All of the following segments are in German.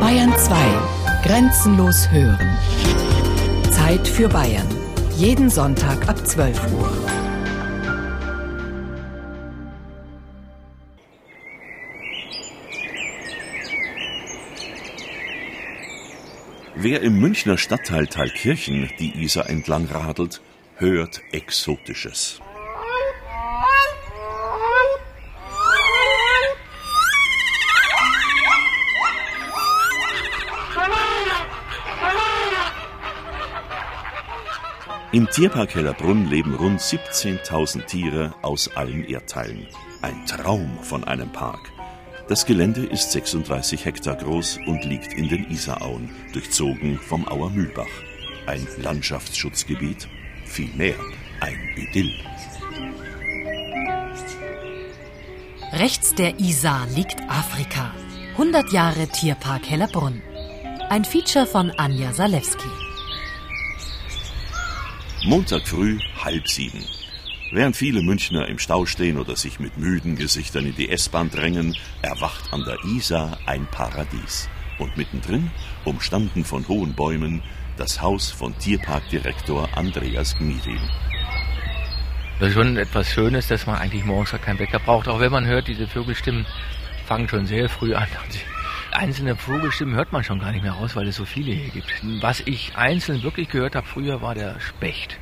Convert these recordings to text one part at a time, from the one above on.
Bayern 2. Grenzenlos hören. Zeit für Bayern. Jeden Sonntag ab 12 Uhr. Wer im Münchner Stadtteil Thalkirchen die Isar entlang radelt, hört Exotisches. Im Tierpark Hellerbrunn leben rund 17.000 Tiere aus allen Erdteilen. Ein Traum von einem Park. Das Gelände ist 36 Hektar groß und liegt in den Isarauen, durchzogen vom Auer Mühlbach. Ein Landschaftsschutzgebiet, vielmehr ein Idyll. Rechts der Isar liegt Afrika. 100 Jahre Tierpark Hellerbrunn. Ein Feature von Anja Salewski. Montag früh, halb sieben. Während viele Münchner im Stau stehen oder sich mit müden Gesichtern in die S-Bahn drängen, erwacht an der Isar ein Paradies. Und mittendrin, umstanden von hohen Bäumen, das Haus von Tierparkdirektor Andreas Gmirin. Das ist schon etwas Schönes, dass man eigentlich morgens keinen Wecker braucht. Auch wenn man hört, diese Vögelstimmen fangen schon sehr früh an. Einzelne Vogelstimmen hört man schon gar nicht mehr raus, weil es so viele hier gibt. Was ich einzeln wirklich gehört habe früher, war der Specht.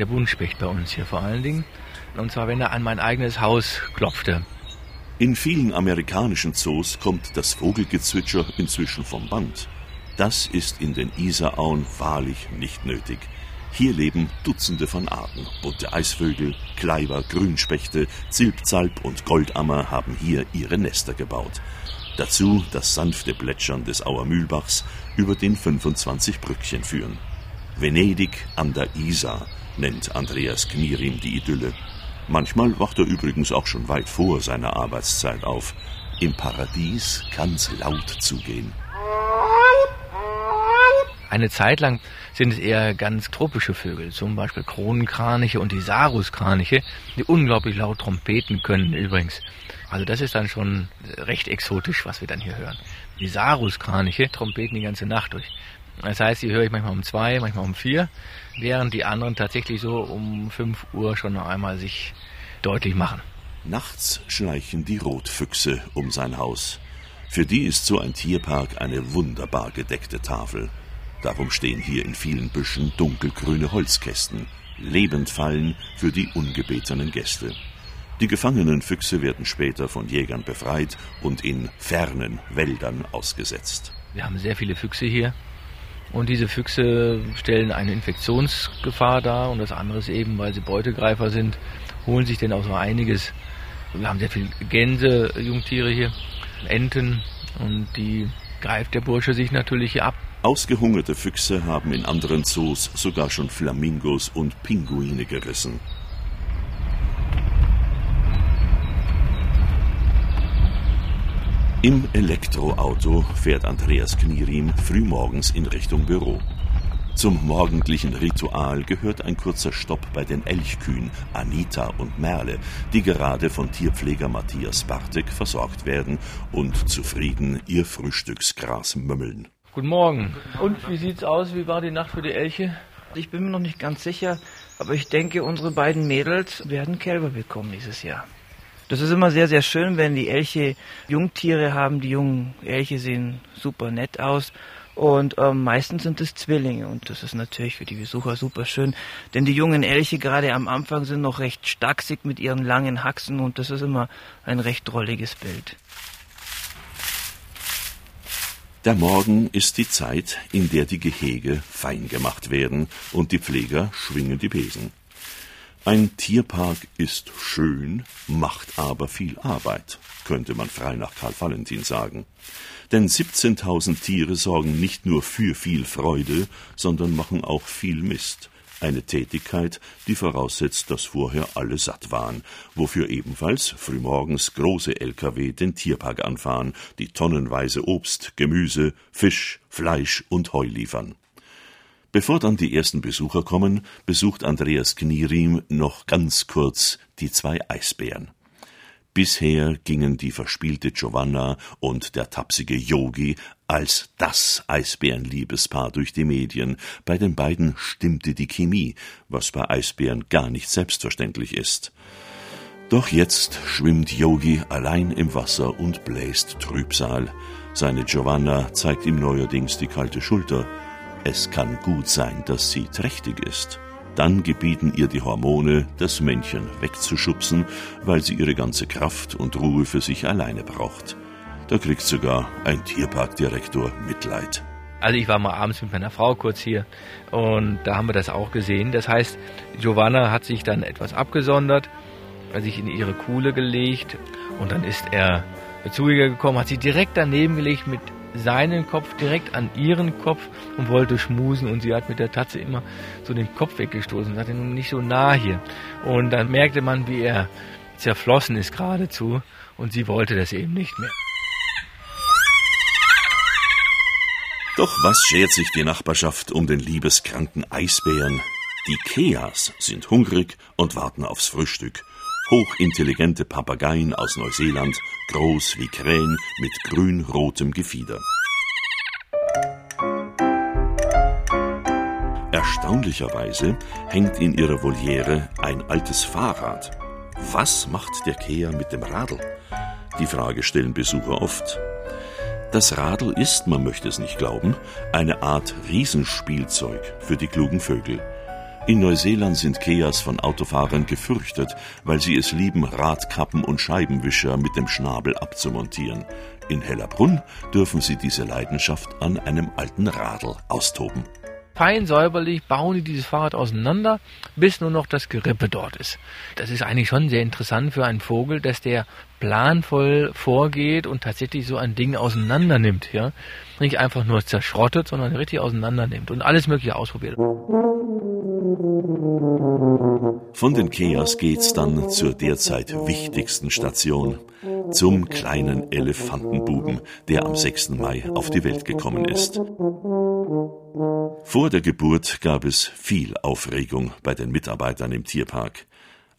Der Buntspecht bei uns hier vor allen Dingen. Und zwar, wenn er an mein eigenes Haus klopfte. In vielen amerikanischen Zoos kommt das Vogelgezwitscher inzwischen vom Band. Das ist in den Isarauen wahrlich nicht nötig. Hier leben Dutzende von Arten. Bunte Eisvögel, Kleiber, Grünspechte, Zilpzalp und Goldammer haben hier ihre Nester gebaut. Dazu das sanfte Plätschern des Auer Mühlbachs, über den 25 Brückchen führen. Venedig an der Isar nennt Andreas Knierim die Idylle. Manchmal wacht er übrigens auch schon weit vor seiner Arbeitszeit auf. Im Paradies kann's laut zugehen. Eine Zeit lang sind es eher ganz tropische Vögel, zum Beispiel Kronenkraniche und die Saruskraniche, die unglaublich laut trompeten können übrigens. Also das ist dann schon recht exotisch, was wir dann hier hören. Die Saruskraniche trompeten die ganze Nacht durch. Das heißt, die höre ich manchmal um zwei, manchmal um vier, während die anderen tatsächlich so um fünf Uhr schon noch einmal sich deutlich machen. Nachts schleichen die Rotfüchse um sein Haus. Für die ist so ein Tierpark eine wunderbar gedeckte Tafel. Darum stehen hier in vielen Büschen dunkelgrüne Holzkästen, Lebendfallen für die ungebetenen Gäste. Die gefangenen Füchse werden später von Jägern befreit und in fernen Wäldern ausgesetzt. Wir haben sehr viele Füchse hier und diese Füchse stellen eine Infektionsgefahr dar und das andere ist eben, weil sie Beutegreifer sind, holen sich denn auch so einiges. Wir haben sehr viele Gänse, Jungtiere hier, Enten und die greift der Bursche sich natürlich hier ab. Ausgehungerte Füchse haben in anderen Zoos sogar schon Flamingos und Pinguine gerissen. Im Elektroauto fährt Andreas Knierim frühmorgens in Richtung Büro. Zum morgendlichen Ritual gehört ein kurzer Stopp bei den Elchkühen Anita und Merle, die gerade von Tierpfleger Matthias Bartek versorgt werden und zufrieden ihr Frühstücksgras mümmeln. Guten Morgen. Und wie sieht's aus? Wie war die Nacht für die Elche? Ich bin mir noch nicht ganz sicher, aber ich denke, unsere beiden Mädels werden Kälber bekommen dieses Jahr. Das ist immer sehr, sehr schön, wenn die Elche Jungtiere haben. Die jungen Elche sehen super nett aus. Und ähm, meistens sind es Zwillinge und das ist natürlich für die Besucher super schön, denn die jungen Elche gerade am Anfang sind noch recht stachsig mit ihren langen Haxen und das ist immer ein recht drolliges Bild. Der Morgen ist die Zeit, in der die Gehege fein gemacht werden und die Pfleger schwingen die Besen. Ein Tierpark ist schön, macht aber viel Arbeit, könnte man frei nach Karl Valentin sagen. Denn 17.000 Tiere sorgen nicht nur für viel Freude, sondern machen auch viel Mist. Eine Tätigkeit, die voraussetzt, dass vorher alle satt waren, wofür ebenfalls frühmorgens große Lkw den Tierpark anfahren, die tonnenweise Obst, Gemüse, Fisch, Fleisch und Heu liefern. Bevor dann die ersten Besucher kommen, besucht Andreas Knierim noch ganz kurz die zwei Eisbären. Bisher gingen die verspielte Giovanna und der tapsige Yogi als das Eisbärenliebespaar durch die Medien. Bei den beiden stimmte die Chemie, was bei Eisbären gar nicht selbstverständlich ist. Doch jetzt schwimmt Yogi allein im Wasser und bläst Trübsal. Seine Giovanna zeigt ihm neuerdings die kalte Schulter. Es kann gut sein, dass sie trächtig ist. Dann gebieten ihr die Hormone, das Männchen wegzuschubsen, weil sie ihre ganze Kraft und Ruhe für sich alleine braucht. Da kriegt sogar ein Tierparkdirektor Mitleid. Also ich war mal abends mit meiner Frau kurz hier und da haben wir das auch gesehen. Das heißt, Giovanna hat sich dann etwas abgesondert, sich in ihre Kuhle gelegt und dann ist er zu ihr gekommen, hat sie direkt daneben gelegt mit seinen Kopf direkt an ihren Kopf und wollte schmusen und sie hat mit der Tatze immer so den Kopf weggestoßen, sagte nun nicht so nah hier. Und dann merkte man, wie er zerflossen ist geradezu und sie wollte das eben nicht mehr. Doch was schert sich die Nachbarschaft um den liebeskranken Eisbären? Die Keas sind hungrig und warten aufs Frühstück. Hochintelligente Papageien aus Neuseeland, groß wie Krähen mit grün-rotem Gefieder. Erstaunlicherweise hängt in ihrer Voliere ein altes Fahrrad. Was macht der Kea mit dem Radl? Die Frage stellen Besucher oft. Das Radl ist, man möchte es nicht glauben, eine Art Riesenspielzeug für die klugen Vögel. In Neuseeland sind Keas von Autofahrern gefürchtet, weil sie es lieben, Radkappen und Scheibenwischer mit dem Schnabel abzumontieren. In Hellerbrunn dürfen sie diese Leidenschaft an einem alten Radl austoben. Fein säuberlich bauen die dieses Fahrrad auseinander, bis nur noch das Gerippe dort ist. Das ist eigentlich schon sehr interessant für einen Vogel, dass der planvoll vorgeht und tatsächlich so ein Ding auseinander nimmt, ja. Nicht einfach nur zerschrottet, sondern richtig auseinander nimmt und alles Mögliche ausprobiert. Von den Keas geht's dann zur derzeit wichtigsten Station, zum kleinen Elefantenbuben, der am 6. Mai auf die Welt gekommen ist. Vor der Geburt gab es viel Aufregung bei den Mitarbeitern im Tierpark.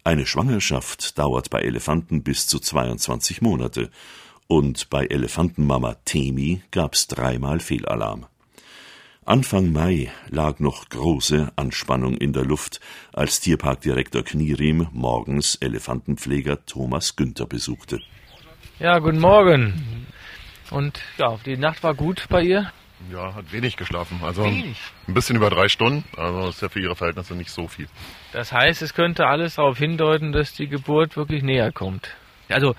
Eine Schwangerschaft dauert bei Elefanten bis zu 22 Monate und bei Elefantenmama Temi gab's dreimal Fehlalarm. Anfang Mai lag noch große Anspannung in der Luft, als Tierparkdirektor Knierim morgens Elefantenpfleger Thomas Günther besuchte. Ja, guten Morgen. Und ja, die Nacht war gut bei ihr? Ja, hat wenig geschlafen. Also wenig. ein bisschen über drei Stunden. Also ist ja für ihre Verhältnisse nicht so viel. Das heißt, es könnte alles darauf hindeuten, dass die Geburt wirklich näher kommt. Also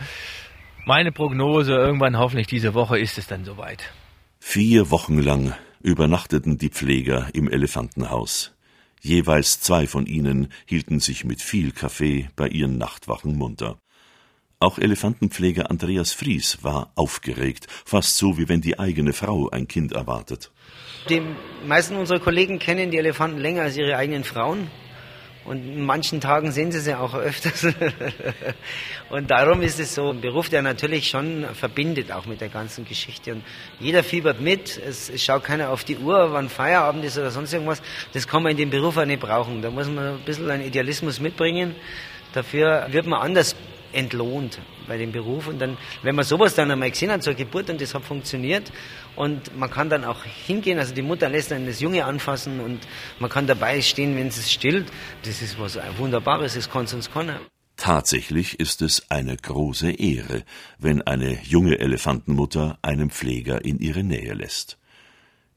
meine Prognose, irgendwann hoffentlich diese Woche ist es dann soweit. Vier Wochen lang übernachteten die Pfleger im Elefantenhaus. Jeweils zwei von ihnen hielten sich mit viel Kaffee bei ihren Nachtwachen munter. Auch Elefantenpfleger Andreas Fries war aufgeregt, fast so wie wenn die eigene Frau ein Kind erwartet. Die meisten unserer Kollegen kennen die Elefanten länger als ihre eigenen Frauen. Und in manchen Tagen sehen sie sie auch öfters. und darum ist es so ein Beruf, der natürlich schon verbindet, auch mit der ganzen Geschichte. Und jeder fiebert mit. Es, es schaut keiner auf die Uhr, wann Feierabend ist oder sonst irgendwas. Das kann man in dem Beruf auch nicht brauchen. Da muss man ein bisschen einen Idealismus mitbringen. Dafür wird man anders entlohnt bei dem Beruf. Und dann, wenn man sowas dann einmal gesehen hat zur Geburt und das hat funktioniert und man kann dann auch hingehen, also die Mutter lässt dann das Junge anfassen und man kann dabei stehen, wenn es stillt. Das ist was Wunderbares, das kann sonst keiner. Tatsächlich ist es eine große Ehre, wenn eine junge Elefantenmutter einen Pfleger in ihre Nähe lässt.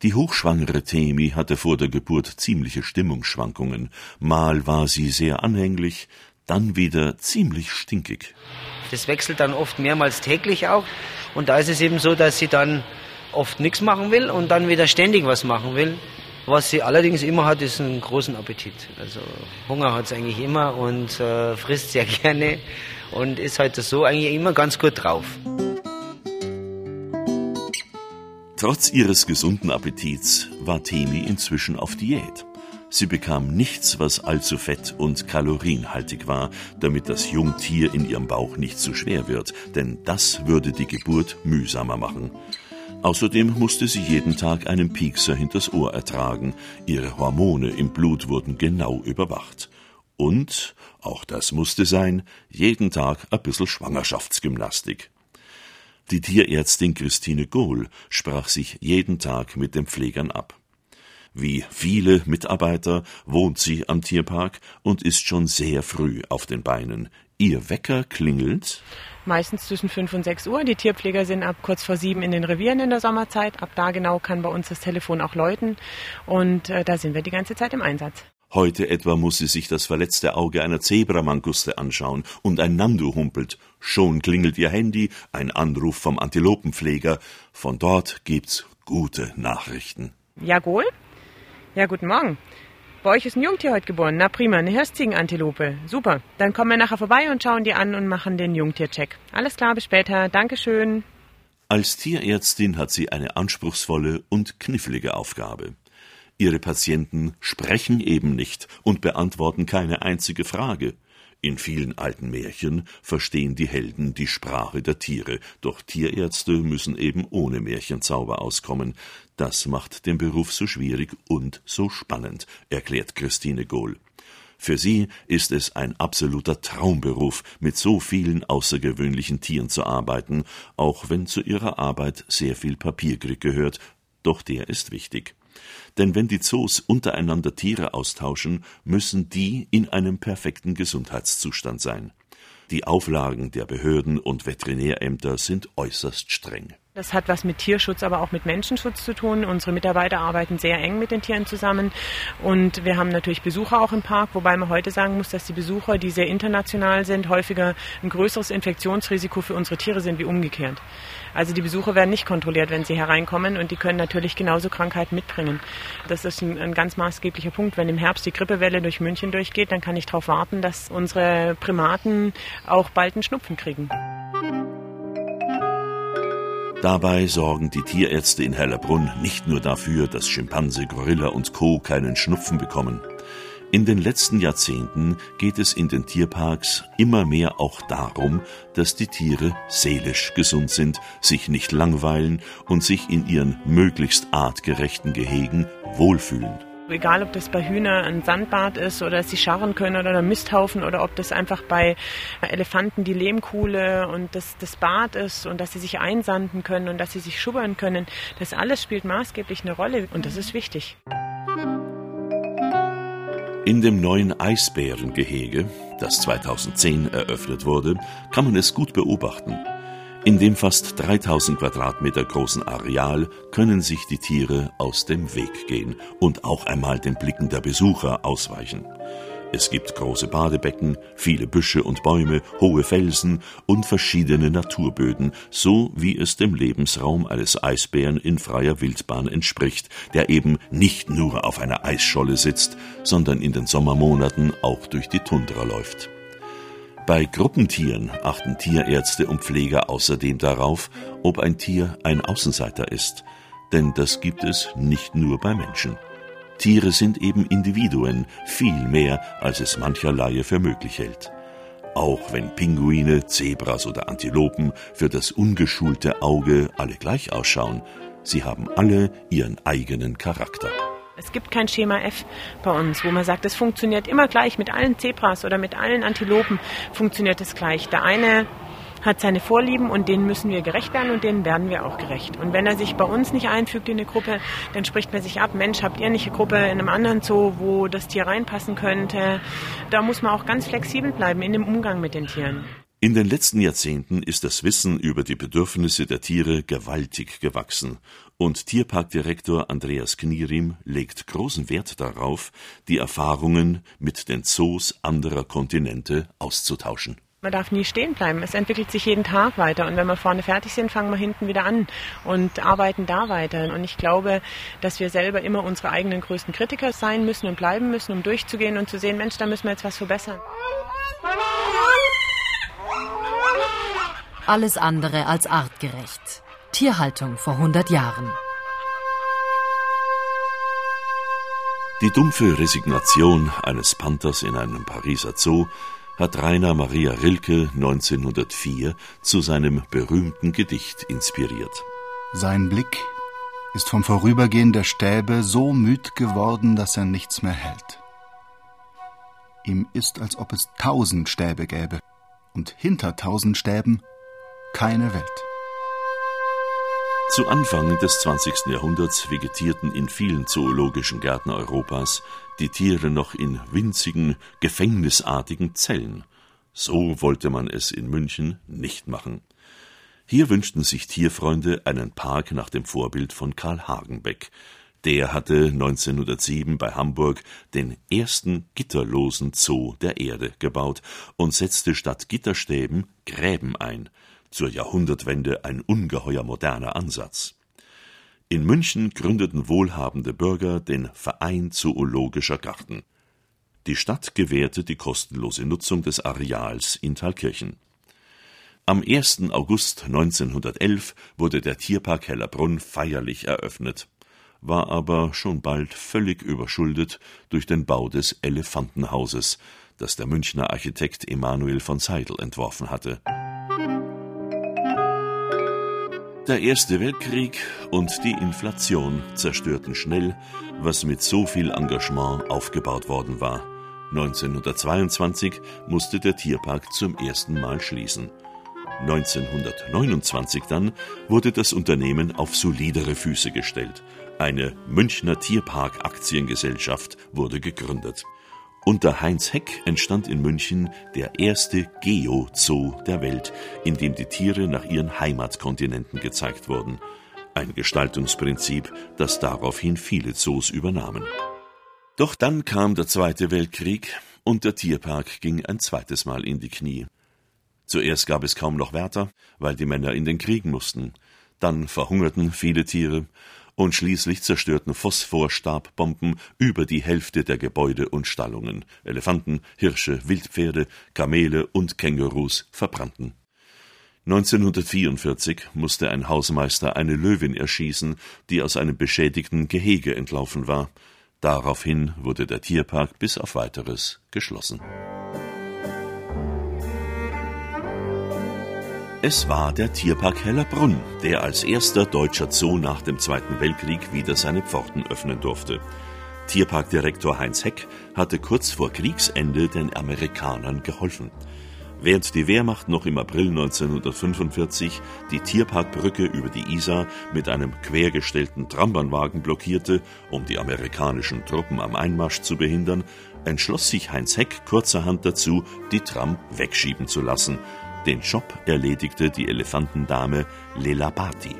Die hochschwangere Temi hatte vor der Geburt ziemliche Stimmungsschwankungen. Mal war sie sehr anhänglich, dann wieder ziemlich stinkig. Das wechselt dann oft mehrmals täglich auch. Und da ist es eben so, dass sie dann oft nichts machen will und dann wieder ständig was machen will. Was sie allerdings immer hat, ist einen großen Appetit. Also Hunger hat sie eigentlich immer und äh, frisst sehr gerne und ist halt so eigentlich immer ganz gut drauf. Trotz ihres gesunden Appetits war Temi inzwischen auf Diät. Sie bekam nichts, was allzu fett und kalorienhaltig war, damit das Jungtier in ihrem Bauch nicht zu schwer wird, denn das würde die Geburt mühsamer machen. Außerdem musste sie jeden Tag einen Piekser hinters Ohr ertragen, ihre Hormone im Blut wurden genau überwacht. Und, auch das musste sein, jeden Tag ein bisschen Schwangerschaftsgymnastik. Die Tierärztin Christine Gohl sprach sich jeden Tag mit den Pflegern ab. Wie viele Mitarbeiter wohnt sie am Tierpark und ist schon sehr früh auf den Beinen. Ihr Wecker klingelt meistens zwischen fünf und sechs Uhr. Die Tierpfleger sind ab kurz vor sieben in den Revieren in der Sommerzeit. Ab da genau kann bei uns das Telefon auch läuten. Und äh, da sind wir die ganze Zeit im Einsatz. Heute etwa muss sie sich das verletzte Auge einer Zebramanguste anschauen und ein Nandu humpelt. Schon klingelt ihr Handy, ein Anruf vom Antilopenpfleger. Von dort gibt's gute Nachrichten. Ja, Gohl? Ja, guten Morgen. Bei euch ist ein Jungtier heute geboren. Na prima, eine Hirstziegenantilope. Super. Dann kommen wir nachher vorbei und schauen die an und machen den Jungtiercheck. Alles klar, bis später. Dankeschön. Als Tierärztin hat sie eine anspruchsvolle und knifflige Aufgabe. Ihre Patienten sprechen eben nicht und beantworten keine einzige Frage. In vielen alten Märchen verstehen die Helden die Sprache der Tiere, doch Tierärzte müssen eben ohne Märchenzauber auskommen. Das macht den Beruf so schwierig und so spannend, erklärt Christine Gohl. Für sie ist es ein absoluter Traumberuf, mit so vielen außergewöhnlichen Tieren zu arbeiten, auch wenn zu ihrer Arbeit sehr viel Papierkrieg gehört, doch der ist wichtig. Denn wenn die Zoos untereinander Tiere austauschen, müssen die in einem perfekten Gesundheitszustand sein. Die Auflagen der Behörden und Veterinärämter sind äußerst streng. Das hat was mit Tierschutz, aber auch mit Menschenschutz zu tun. Unsere Mitarbeiter arbeiten sehr eng mit den Tieren zusammen. Und wir haben natürlich Besucher auch im Park, wobei man heute sagen muss, dass die Besucher, die sehr international sind, häufiger ein größeres Infektionsrisiko für unsere Tiere sind wie umgekehrt. Also die Besucher werden nicht kontrolliert, wenn sie hereinkommen und die können natürlich genauso Krankheiten mitbringen. Das ist ein, ein ganz maßgeblicher Punkt. Wenn im Herbst die Grippewelle durch München durchgeht, dann kann ich darauf warten, dass unsere Primaten auch bald einen Schnupfen kriegen. Dabei sorgen die Tierärzte in Hellerbrunn nicht nur dafür, dass Schimpanse, Gorilla und Co. keinen Schnupfen bekommen. In den letzten Jahrzehnten geht es in den Tierparks immer mehr auch darum, dass die Tiere seelisch gesund sind, sich nicht langweilen und sich in ihren möglichst artgerechten Gehegen wohlfühlen. Egal, ob das bei Hühnern ein Sandbad ist oder sie scharren können oder ein Misthaufen oder ob das einfach bei Elefanten die Lehmkuhle und das, das Bad ist und dass sie sich einsanden können und dass sie sich schubbern können. Das alles spielt maßgeblich eine Rolle und das ist wichtig. In dem neuen Eisbärengehege, das 2010 eröffnet wurde, kann man es gut beobachten. In dem fast 3000 Quadratmeter großen Areal können sich die Tiere aus dem Weg gehen und auch einmal den Blicken der Besucher ausweichen. Es gibt große Badebecken, viele Büsche und Bäume, hohe Felsen und verschiedene Naturböden, so wie es dem Lebensraum eines Eisbären in freier Wildbahn entspricht, der eben nicht nur auf einer Eisscholle sitzt, sondern in den Sommermonaten auch durch die Tundra läuft. Bei Gruppentieren achten Tierärzte und Pfleger außerdem darauf, ob ein Tier ein Außenseiter ist, denn das gibt es nicht nur bei Menschen. Tiere sind eben Individuen, viel mehr, als es mancher Laie für möglich hält. Auch wenn Pinguine, Zebras oder Antilopen für das ungeschulte Auge alle gleich ausschauen, sie haben alle ihren eigenen Charakter. Es gibt kein Schema F bei uns, wo man sagt, es funktioniert immer gleich mit allen Zebras oder mit allen Antilopen funktioniert es gleich. Der eine hat seine Vorlieben und denen müssen wir gerecht werden und denen werden wir auch gerecht. Und wenn er sich bei uns nicht einfügt in eine Gruppe, dann spricht man sich ab, Mensch, habt ihr nicht eine Gruppe in einem anderen Zoo, wo das Tier reinpassen könnte? Da muss man auch ganz flexibel bleiben in dem Umgang mit den Tieren. In den letzten Jahrzehnten ist das Wissen über die Bedürfnisse der Tiere gewaltig gewachsen und Tierparkdirektor Andreas Knierim legt großen Wert darauf, die Erfahrungen mit den Zoos anderer Kontinente auszutauschen. Man darf nie stehen bleiben. Es entwickelt sich jeden Tag weiter. Und wenn wir vorne fertig sind, fangen wir hinten wieder an und arbeiten da weiter. Und ich glaube, dass wir selber immer unsere eigenen größten Kritiker sein müssen und bleiben müssen, um durchzugehen und zu sehen, Mensch, da müssen wir jetzt was verbessern. Alles andere als artgerecht. Tierhaltung vor 100 Jahren. Die dumpfe Resignation eines Panthers in einem Pariser Zoo hat Rainer Maria Rilke 1904 zu seinem berühmten Gedicht inspiriert. Sein Blick ist vom Vorübergehen der Stäbe so müd geworden, dass er nichts mehr hält. Ihm ist, als ob es tausend Stäbe gäbe und hinter tausend Stäben keine Welt. Zu Anfang des 20. Jahrhunderts vegetierten in vielen zoologischen Gärten Europas die Tiere noch in winzigen, gefängnisartigen Zellen. So wollte man es in München nicht machen. Hier wünschten sich Tierfreunde einen Park nach dem Vorbild von Karl Hagenbeck. Der hatte 1907 bei Hamburg den ersten gitterlosen Zoo der Erde gebaut und setzte statt Gitterstäben Gräben ein. Zur Jahrhundertwende ein ungeheuer moderner Ansatz. In München gründeten wohlhabende Bürger den Verein Zoologischer Garten. Die Stadt gewährte die kostenlose Nutzung des Areals in Thalkirchen. Am 1. August 1911 wurde der Tierpark Hellerbrunn feierlich eröffnet, war aber schon bald völlig überschuldet durch den Bau des Elefantenhauses, das der Münchner Architekt Emanuel von Seidel entworfen hatte. Der Erste Weltkrieg und die Inflation zerstörten schnell, was mit so viel Engagement aufgebaut worden war. 1922 musste der Tierpark zum ersten Mal schließen. 1929 dann wurde das Unternehmen auf solidere Füße gestellt. Eine Münchner Tierpark Aktiengesellschaft wurde gegründet. Unter Heinz Heck entstand in München der erste Geo-Zoo der Welt, in dem die Tiere nach ihren Heimatkontinenten gezeigt wurden. Ein Gestaltungsprinzip, das daraufhin viele Zoos übernahmen. Doch dann kam der Zweite Weltkrieg und der Tierpark ging ein zweites Mal in die Knie. Zuerst gab es kaum noch Wärter, weil die Männer in den Krieg mussten. Dann verhungerten viele Tiere und schließlich zerstörten Phosphorstabomben über die Hälfte der Gebäude und Stallungen. Elefanten, Hirsche, Wildpferde, Kamele und Kängurus verbrannten. 1944 musste ein Hausmeister eine Löwin erschießen, die aus einem beschädigten Gehege entlaufen war. Daraufhin wurde der Tierpark bis auf weiteres geschlossen. Es war der Tierpark Hellerbrunn, der als erster deutscher Zoo nach dem Zweiten Weltkrieg wieder seine Pforten öffnen durfte. Tierparkdirektor Heinz Heck hatte kurz vor Kriegsende den Amerikanern geholfen. Während die Wehrmacht noch im April 1945 die Tierparkbrücke über die Isar mit einem quergestellten Trambahnwagen blockierte, um die amerikanischen Truppen am Einmarsch zu behindern, entschloss sich Heinz Heck kurzerhand dazu, die Tram wegschieben zu lassen den Job erledigte die Elefantendame Lela Bhatti.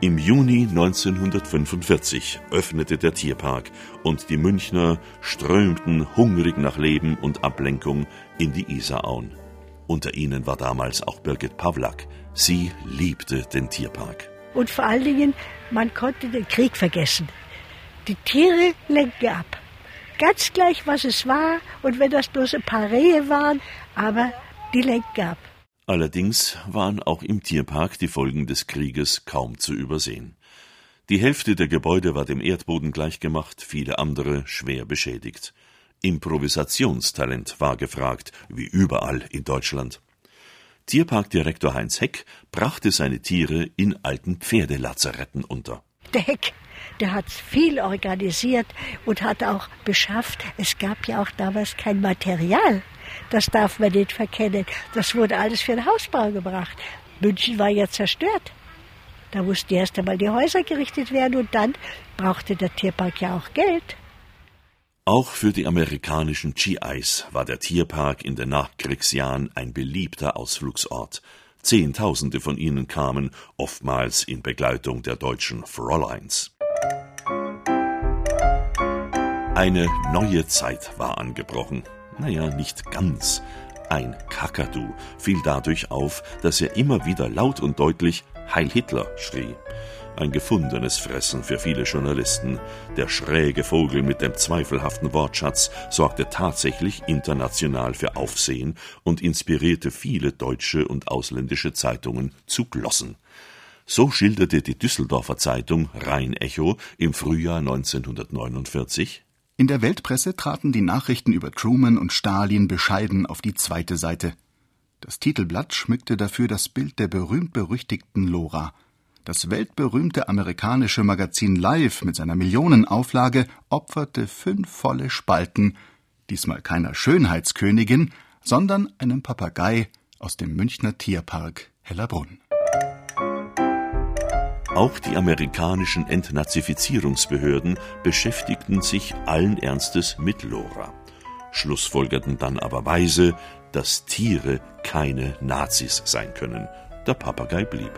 Im Juni 1945 öffnete der Tierpark und die Münchner strömten hungrig nach Leben und Ablenkung in die Isarauen. Unter ihnen war damals auch Birgit Pawlak. Sie liebte den Tierpark. Und vor allen Dingen, man konnte den Krieg vergessen. Die Tiere lenken ab. Ganz gleich, was es war und wenn das bloß ein paar Rehe waren, aber die lenken ab. Allerdings waren auch im Tierpark die Folgen des Krieges kaum zu übersehen. Die Hälfte der Gebäude war dem Erdboden gleichgemacht, viele andere schwer beschädigt. Improvisationstalent war gefragt, wie überall in Deutschland. Tierparkdirektor Heinz Heck brachte seine Tiere in alten Pferdelazaretten unter. Der Heck, der hat viel organisiert und hat auch beschafft. Es gab ja auch damals kein Material. Das darf man nicht verkennen. Das wurde alles für den Hausbau gebracht. München war ja zerstört. Da mussten erst einmal die Häuser gerichtet werden und dann brauchte der Tierpark ja auch Geld. Auch für die amerikanischen GIs war der Tierpark in den Nachkriegsjahren ein beliebter Ausflugsort. Zehntausende von ihnen kamen, oftmals in Begleitung der deutschen Fräuleins. Eine neue Zeit war angebrochen naja, nicht ganz. Ein Kakadu fiel dadurch auf, dass er immer wieder laut und deutlich Heil Hitler schrie. Ein gefundenes Fressen für viele Journalisten. Der schräge Vogel mit dem zweifelhaften Wortschatz sorgte tatsächlich international für Aufsehen und inspirierte viele deutsche und ausländische Zeitungen zu Glossen. So schilderte die Düsseldorfer Zeitung Rhein-Echo im Frühjahr 1949 in der Weltpresse traten die Nachrichten über Truman und Stalin bescheiden auf die zweite Seite. Das Titelblatt schmückte dafür das Bild der berühmt-berüchtigten Lora. Das weltberühmte amerikanische Magazin Live mit seiner Millionenauflage opferte fünf volle Spalten diesmal keiner Schönheitskönigin, sondern einem Papagei aus dem Münchner Tierpark Hellerbrunn. Auch die amerikanischen Entnazifizierungsbehörden beschäftigten sich allen Ernstes mit Lora, schlussfolgerten dann aber weise, dass Tiere keine Nazis sein können. Der Papagei blieb.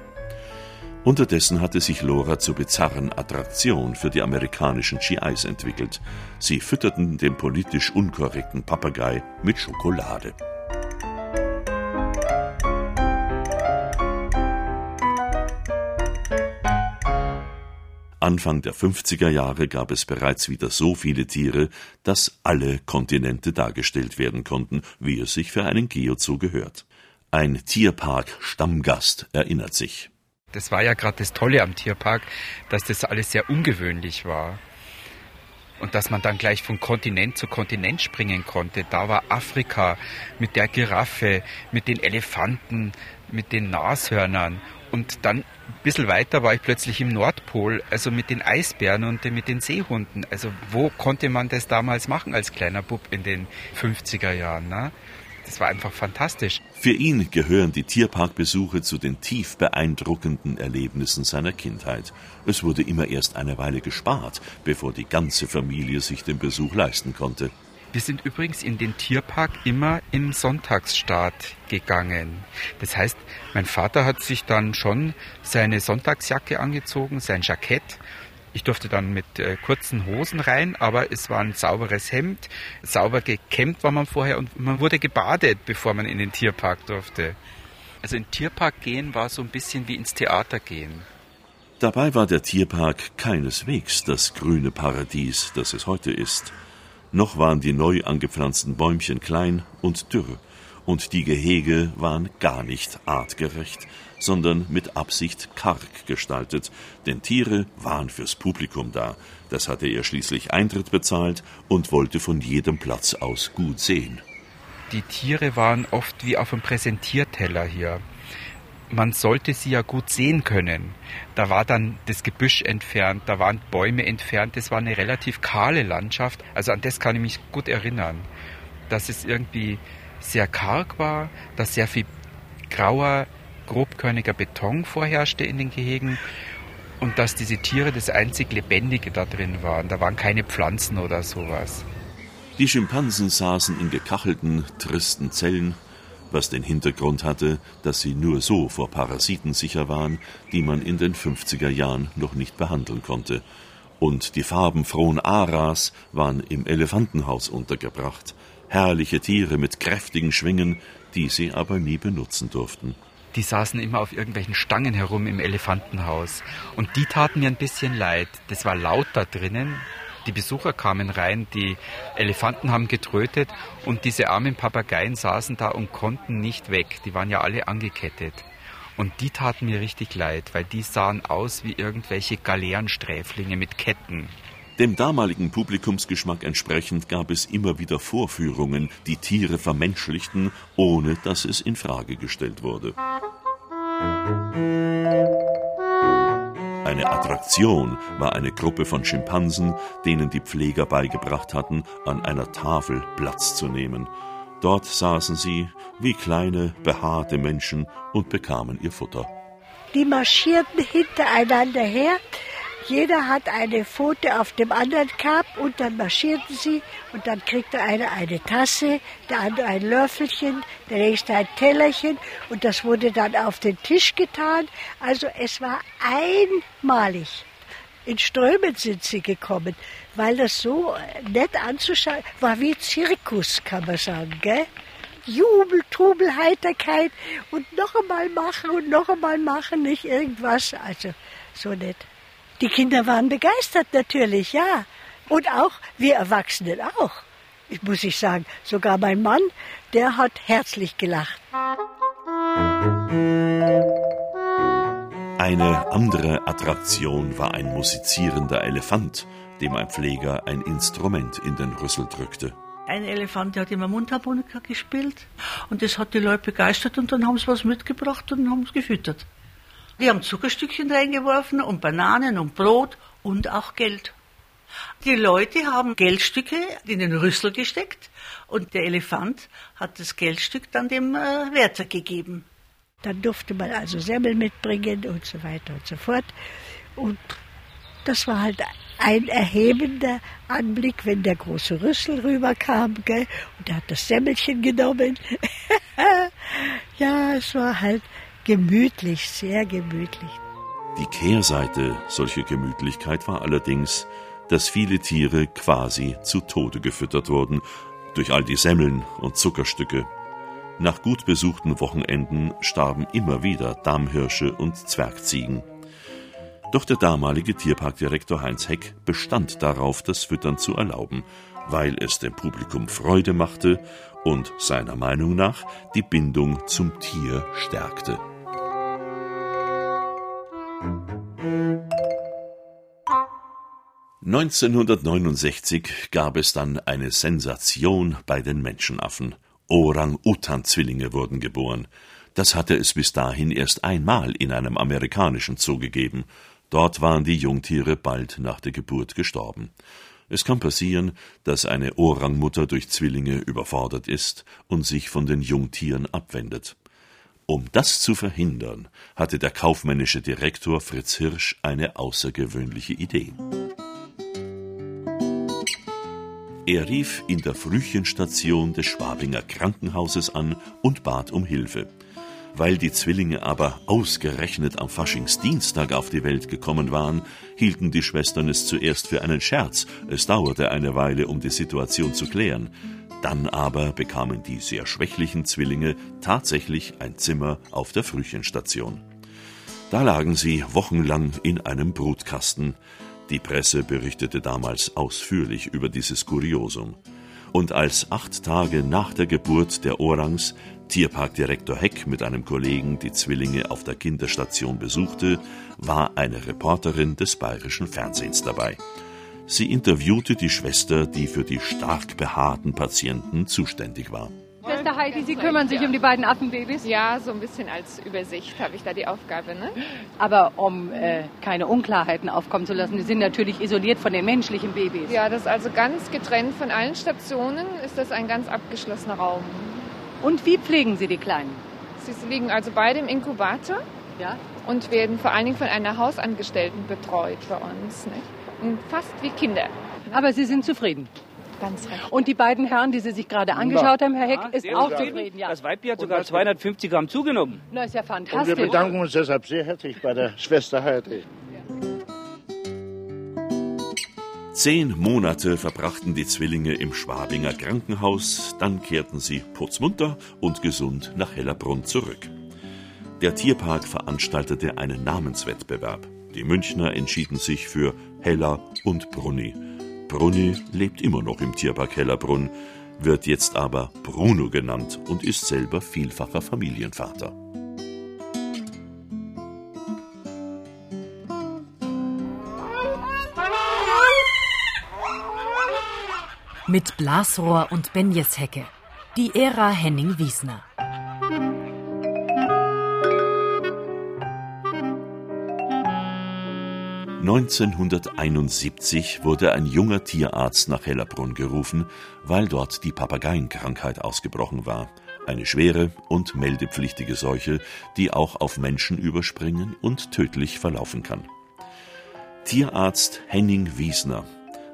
Unterdessen hatte sich Lora zur bizarren Attraktion für die amerikanischen GIs entwickelt. Sie fütterten den politisch unkorrekten Papagei mit Schokolade. Anfang der 50er Jahre gab es bereits wieder so viele Tiere, dass alle Kontinente dargestellt werden konnten, wie es sich für einen Geozoo gehört. Ein Tierpark-Stammgast erinnert sich. Das war ja gerade das Tolle am Tierpark, dass das alles sehr ungewöhnlich war. Und dass man dann gleich von Kontinent zu Kontinent springen konnte. Da war Afrika mit der Giraffe, mit den Elefanten, mit den Nashörnern. Und dann ein bisschen weiter war ich plötzlich im Nordpol, also mit den Eisbären und mit den Seehunden. Also wo konnte man das damals machen als kleiner Bub in den 50er Jahren? Ne? Das war einfach fantastisch. Für ihn gehören die Tierparkbesuche zu den tief beeindruckenden Erlebnissen seiner Kindheit. Es wurde immer erst eine Weile gespart, bevor die ganze Familie sich den Besuch leisten konnte. Wir sind übrigens in den Tierpark immer im Sonntagsstart gegangen. Das heißt, mein Vater hat sich dann schon seine Sonntagsjacke angezogen, sein Jackett ich durfte dann mit äh, kurzen Hosen rein, aber es war ein sauberes Hemd. Sauber gekämmt war man vorher und man wurde gebadet, bevor man in den Tierpark durfte. Also in den Tierpark gehen war so ein bisschen wie ins Theater gehen. Dabei war der Tierpark keineswegs das grüne Paradies, das es heute ist. Noch waren die neu angepflanzten Bäumchen klein und dürr, und die Gehege waren gar nicht artgerecht, sondern mit Absicht karg gestaltet, denn Tiere waren fürs Publikum da, das hatte er schließlich Eintritt bezahlt und wollte von jedem Platz aus gut sehen. Die Tiere waren oft wie auf einem Präsentierteller hier. Man sollte sie ja gut sehen können. Da war dann das Gebüsch entfernt, da waren Bäume entfernt, das war eine relativ kahle Landschaft. Also an das kann ich mich gut erinnern. Dass es irgendwie sehr karg war, dass sehr viel grauer, grobkörniger Beton vorherrschte in den Gehegen und dass diese Tiere das einzig Lebendige da drin waren. Da waren keine Pflanzen oder sowas. Die Schimpansen saßen in gekachelten, tristen Zellen, was den Hintergrund hatte, dass sie nur so vor Parasiten sicher waren, die man in den 50er Jahren noch nicht behandeln konnte. Und die farbenfrohen Aras waren im Elefantenhaus untergebracht, herrliche Tiere mit kräftigen Schwingen, die sie aber nie benutzen durften die saßen immer auf irgendwelchen Stangen herum im Elefantenhaus. Und die taten mir ein bisschen leid. Das war laut da drinnen. Die Besucher kamen rein, die Elefanten haben getrötet und diese armen Papageien saßen da und konnten nicht weg. Die waren ja alle angekettet. Und die taten mir richtig leid, weil die sahen aus wie irgendwelche Galeerensträflinge mit Ketten. Dem damaligen Publikumsgeschmack entsprechend gab es immer wieder Vorführungen, die Tiere vermenschlichten, ohne dass es in Frage gestellt wurde. Eine Attraktion war eine Gruppe von Schimpansen, denen die Pfleger beigebracht hatten, an einer Tafel Platz zu nehmen. Dort saßen sie wie kleine, behaarte Menschen und bekamen ihr Futter. Die marschierten hintereinander her, jeder hat eine Pfote auf dem anderen gehabt und dann marschierten sie und dann kriegte einer eine Tasse, der andere ein Löffelchen, der nächste ein Tellerchen und das wurde dann auf den Tisch getan. Also es war einmalig. In Strömen sind sie gekommen, weil das so nett anzuschauen war wie Zirkus, kann man sagen, gell? Jubel, Trubel, Heiterkeit und noch einmal machen und noch einmal machen, nicht irgendwas. Also so nett. Die Kinder waren begeistert natürlich, ja. Und auch wir Erwachsenen auch. Ich muss ich sagen, sogar mein Mann, der hat herzlich gelacht. Eine andere Attraktion war ein musizierender Elefant, dem ein Pfleger ein Instrument in den Rüssel drückte. Ein Elefant, der hat immer Mundharmonika gespielt und das hat die Leute begeistert und dann haben sie was mitgebracht und haben es gefüttert. Die haben Zuckerstückchen reingeworfen und Bananen und Brot und auch Geld. Die Leute haben Geldstücke in den Rüssel gesteckt und der Elefant hat das Geldstück dann dem äh, Wärter gegeben. Dann durfte man also Semmel mitbringen und so weiter und so fort. Und das war halt ein erhebender Anblick, wenn der große Rüssel rüberkam, gell? Und er hat das Semmelchen genommen. ja, es war halt gemütlich, sehr gemütlich. Die Kehrseite solcher Gemütlichkeit war allerdings, dass viele Tiere quasi zu Tode gefüttert wurden durch all die Semmeln und Zuckerstücke. Nach gut besuchten Wochenenden starben immer wieder Damhirsche und Zwergziegen. Doch der damalige Tierparkdirektor Heinz Heck bestand darauf, das Füttern zu erlauben, weil es dem Publikum Freude machte und seiner Meinung nach die Bindung zum Tier stärkte. 1969 gab es dann eine Sensation bei den Menschenaffen. Orang-Utan-Zwillinge wurden geboren. Das hatte es bis dahin erst einmal in einem amerikanischen Zoo gegeben. Dort waren die Jungtiere bald nach der Geburt gestorben. Es kann passieren, dass eine Orangmutter durch Zwillinge überfordert ist und sich von den Jungtieren abwendet. Um das zu verhindern, hatte der kaufmännische Direktor Fritz Hirsch eine außergewöhnliche Idee. Er rief in der Frühchenstation des Schwabinger Krankenhauses an und bat um Hilfe. Weil die Zwillinge aber ausgerechnet am Faschingsdienstag auf die Welt gekommen waren, hielten die Schwestern es zuerst für einen Scherz. Es dauerte eine Weile, um die Situation zu klären. Dann aber bekamen die sehr schwächlichen Zwillinge tatsächlich ein Zimmer auf der Frühchenstation. Da lagen sie wochenlang in einem Brutkasten. Die Presse berichtete damals ausführlich über dieses Kuriosum. Und als acht Tage nach der Geburt der Orangs Tierparkdirektor Heck mit einem Kollegen die Zwillinge auf der Kinderstation besuchte, war eine Reporterin des bayerischen Fernsehens dabei. Sie interviewte die Schwester, die für die stark behaarten Patienten zuständig war. Schwester Heidi, Sie kümmern sich um die beiden Affenbabys? Ja, so ein bisschen als Übersicht habe ich da die Aufgabe. Ne? Aber um äh, keine Unklarheiten aufkommen zu lassen, die sind natürlich isoliert von den menschlichen Babys. Ja, das ist also ganz getrennt von allen Stationen, ist das ein ganz abgeschlossener Raum. Und wie pflegen Sie die Kleinen? Sie liegen also beide im Inkubator ja? und werden vor allen Dingen von einer Hausangestellten betreut bei uns. Nicht? Und fast wie Kinder. Aber Sie sind zufrieden? Ganz recht. Und die beiden Herren, die Sie sich gerade angeschaut haben, Herr Heck, ist auch zufrieden. Ja. Das Weibchen hat sogar 250 Gramm zugenommen. Na, ist ja fantastisch. Und wir bedanken uns deshalb sehr herzlich bei der Schwester Heidi. Zehn Monate verbrachten die Zwillinge im Schwabinger Krankenhaus, dann kehrten sie putzmunter und gesund nach Hellerbrunn zurück. Der Tierpark veranstaltete einen Namenswettbewerb. Die Münchner entschieden sich für Heller und Brunni. Brunni lebt immer noch im Tierpark Hellerbrunn, wird jetzt aber Bruno genannt und ist selber vielfacher Familienvater. Mit Blasrohr und Benjeshecke. Die Ära Henning Wiesner. 1971 wurde ein junger Tierarzt nach Hellerbrunn gerufen, weil dort die Papageienkrankheit ausgebrochen war. Eine schwere und meldepflichtige Seuche, die auch auf Menschen überspringen und tödlich verlaufen kann. Tierarzt Henning Wiesner,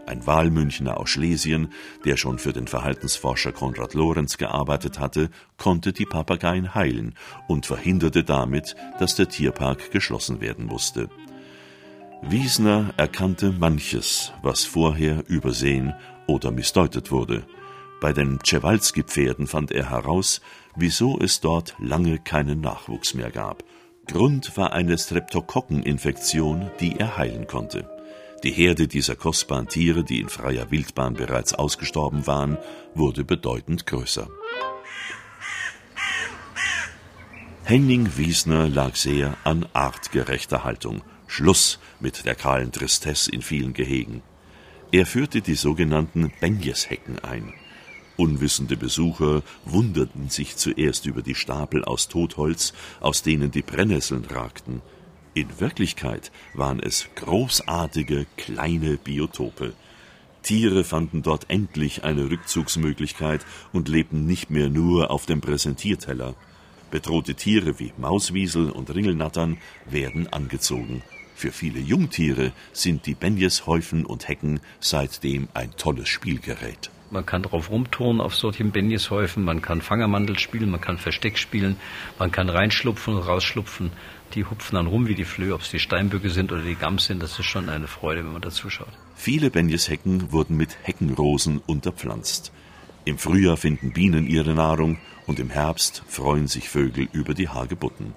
ein Wahlmünchner aus Schlesien, der schon für den Verhaltensforscher Konrad Lorenz gearbeitet hatte, konnte die Papageien heilen und verhinderte damit, dass der Tierpark geschlossen werden musste. Wiesner erkannte manches, was vorher übersehen oder missdeutet wurde. Bei den Przewalski-Pferden fand er heraus, wieso es dort lange keinen Nachwuchs mehr gab. Grund war eine Streptokokkeninfektion, die er heilen konnte. Die Herde dieser kostbaren Tiere, die in freier Wildbahn bereits ausgestorben waren, wurde bedeutend größer. Henning Wiesner lag sehr an artgerechter Haltung Schluss mit der kahlen Tristesse in vielen Gehegen. Er führte die sogenannten Benjeshecken ein. Unwissende Besucher wunderten sich zuerst über die Stapel aus Totholz, aus denen die Brennnesseln ragten. In Wirklichkeit waren es großartige kleine Biotope. Tiere fanden dort endlich eine Rückzugsmöglichkeit und lebten nicht mehr nur auf dem Präsentierteller. Bedrohte Tiere wie Mauswiesel und Ringelnattern werden angezogen. Für viele Jungtiere sind die Benjeshäufen und Hecken seitdem ein tolles Spielgerät. Man kann drauf rumturnen auf solchen Benjeshäufen, man kann Fangermandel spielen, man kann Versteck spielen, man kann reinschlupfen und rausschlupfen. Die hupfen dann rum wie die Flöhe, ob es die Steinböcke sind oder die Gams sind, das ist schon eine Freude, wenn man da zuschaut. Viele Benjeshecken wurden mit Heckenrosen unterpflanzt. Im Frühjahr finden Bienen ihre Nahrung und im Herbst freuen sich Vögel über die Hagebutten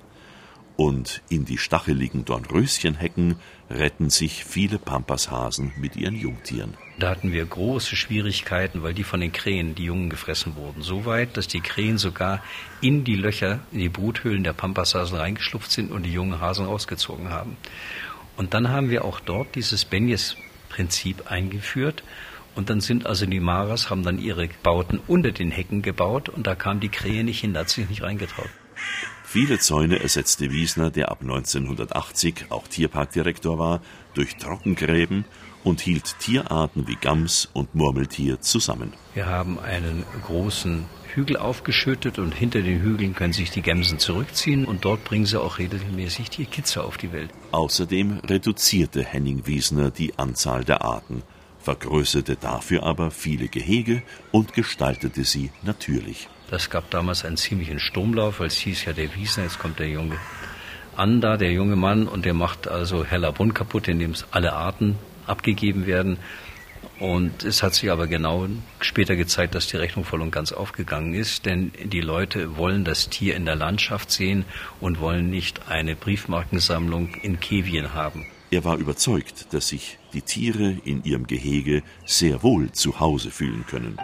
und in die stacheligen Dornröschenhecken retten sich viele Pampashasen mit ihren Jungtieren. Da hatten wir große Schwierigkeiten, weil die von den Krähen, die Jungen, gefressen wurden. So weit, dass die Krähen sogar in die Löcher, in die Bruthöhlen der Pampashasen reingeschlupft sind und die jungen Hasen rausgezogen haben. Und dann haben wir auch dort dieses Benjes-Prinzip eingeführt. Und dann sind also die Maras, haben dann ihre Bauten unter den Hecken gebaut und da kam die Krähe nicht hin, da hat sich nicht reingetraut. Viele Zäune ersetzte Wiesner, der ab 1980 auch Tierparkdirektor war, durch Trockengräben und hielt Tierarten wie Gams und Murmeltier zusammen. Wir haben einen großen Hügel aufgeschüttet und hinter den Hügeln können sich die Gämsen zurückziehen und dort bringen sie auch regelmäßig die Kitze auf die Welt. Außerdem reduzierte Henning Wiesner die Anzahl der Arten, vergrößerte dafür aber viele Gehege und gestaltete sie natürlich. Das gab damals einen ziemlichen Sturmlauf, weil es hieß ja der Wiesner, jetzt kommt der junge Anda, der junge Mann, und der macht also Hellerbrunn kaputt, indem es alle Arten abgegeben werden. Und es hat sich aber genau später gezeigt, dass die Rechnung voll und ganz aufgegangen ist, denn die Leute wollen das Tier in der Landschaft sehen und wollen nicht eine Briefmarkensammlung in Kevien haben. Er war überzeugt, dass sich die Tiere in ihrem Gehege sehr wohl zu Hause fühlen können.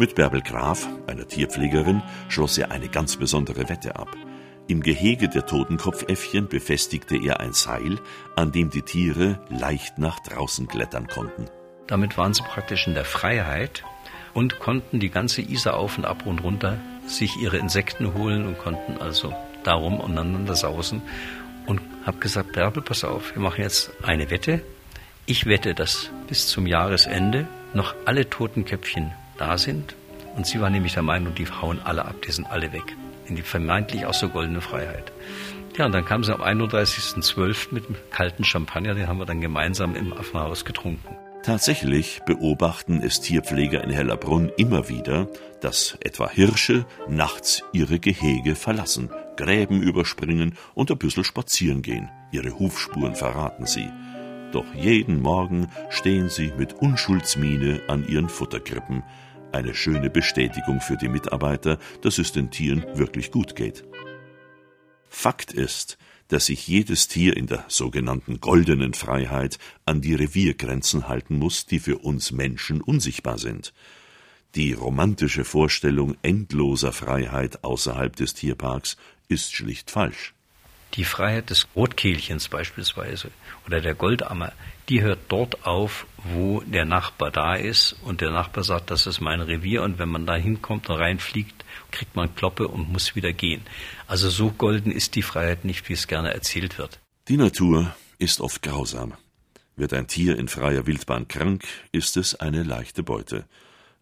Mit Bärbel Graf, einer Tierpflegerin, schloss er eine ganz besondere Wette ab. Im Gehege der Totenkopfäffchen befestigte er ein Seil, an dem die Tiere leicht nach draußen klettern konnten. Damit waren sie praktisch in der Freiheit und konnten die ganze Isar auf und ab und runter sich ihre Insekten holen und konnten also darum umeinander sausen. Und habe gesagt, Bärbel, pass auf, wir machen jetzt eine Wette. Ich wette, dass bis zum Jahresende noch alle Totenköpfchen da sind. Und sie war nämlich der Meinung, die hauen alle ab, die sind alle weg. In die vermeintlich auch so goldene Freiheit. Ja, und dann kam sie am 31.12. mit einem kalten Champagner, den haben wir dann gemeinsam im Affenhaus getrunken. Tatsächlich beobachten es Tierpfleger in Hellerbrunn immer wieder, dass etwa Hirsche nachts ihre Gehege verlassen, Gräben überspringen und ein bisschen spazieren gehen. Ihre Hufspuren verraten sie. Doch jeden Morgen stehen sie mit Unschuldsmiene an ihren Futterkrippen, eine schöne Bestätigung für die Mitarbeiter, dass es den Tieren wirklich gut geht. Fakt ist, dass sich jedes Tier in der sogenannten goldenen Freiheit an die Reviergrenzen halten muss, die für uns Menschen unsichtbar sind. Die romantische Vorstellung endloser Freiheit außerhalb des Tierparks ist schlicht falsch. Die Freiheit des Rotkehlchens beispielsweise oder der Goldammer, die hört dort auf, wo der Nachbar da ist und der Nachbar sagt, das ist mein Revier und wenn man da hinkommt und reinfliegt, kriegt man Kloppe und muss wieder gehen. Also so golden ist die Freiheit nicht, wie es gerne erzählt wird. Die Natur ist oft grausam. Wird ein Tier in freier Wildbahn krank, ist es eine leichte Beute.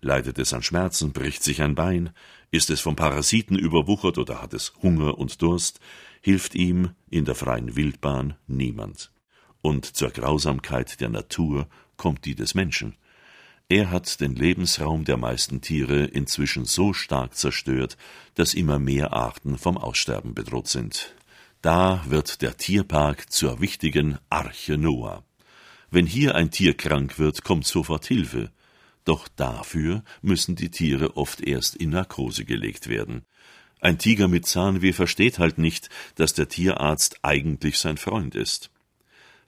Leidet es an Schmerzen, bricht sich ein Bein, ist es vom Parasiten überwuchert oder hat es Hunger und Durst, hilft ihm in der freien Wildbahn niemand. Und zur Grausamkeit der Natur kommt die des Menschen. Er hat den Lebensraum der meisten Tiere inzwischen so stark zerstört, dass immer mehr Arten vom Aussterben bedroht sind. Da wird der Tierpark zur wichtigen Arche Noah. Wenn hier ein Tier krank wird, kommt sofort Hilfe. Doch dafür müssen die Tiere oft erst in Narkose gelegt werden. Ein Tiger mit Zahnweh versteht halt nicht, dass der Tierarzt eigentlich sein Freund ist.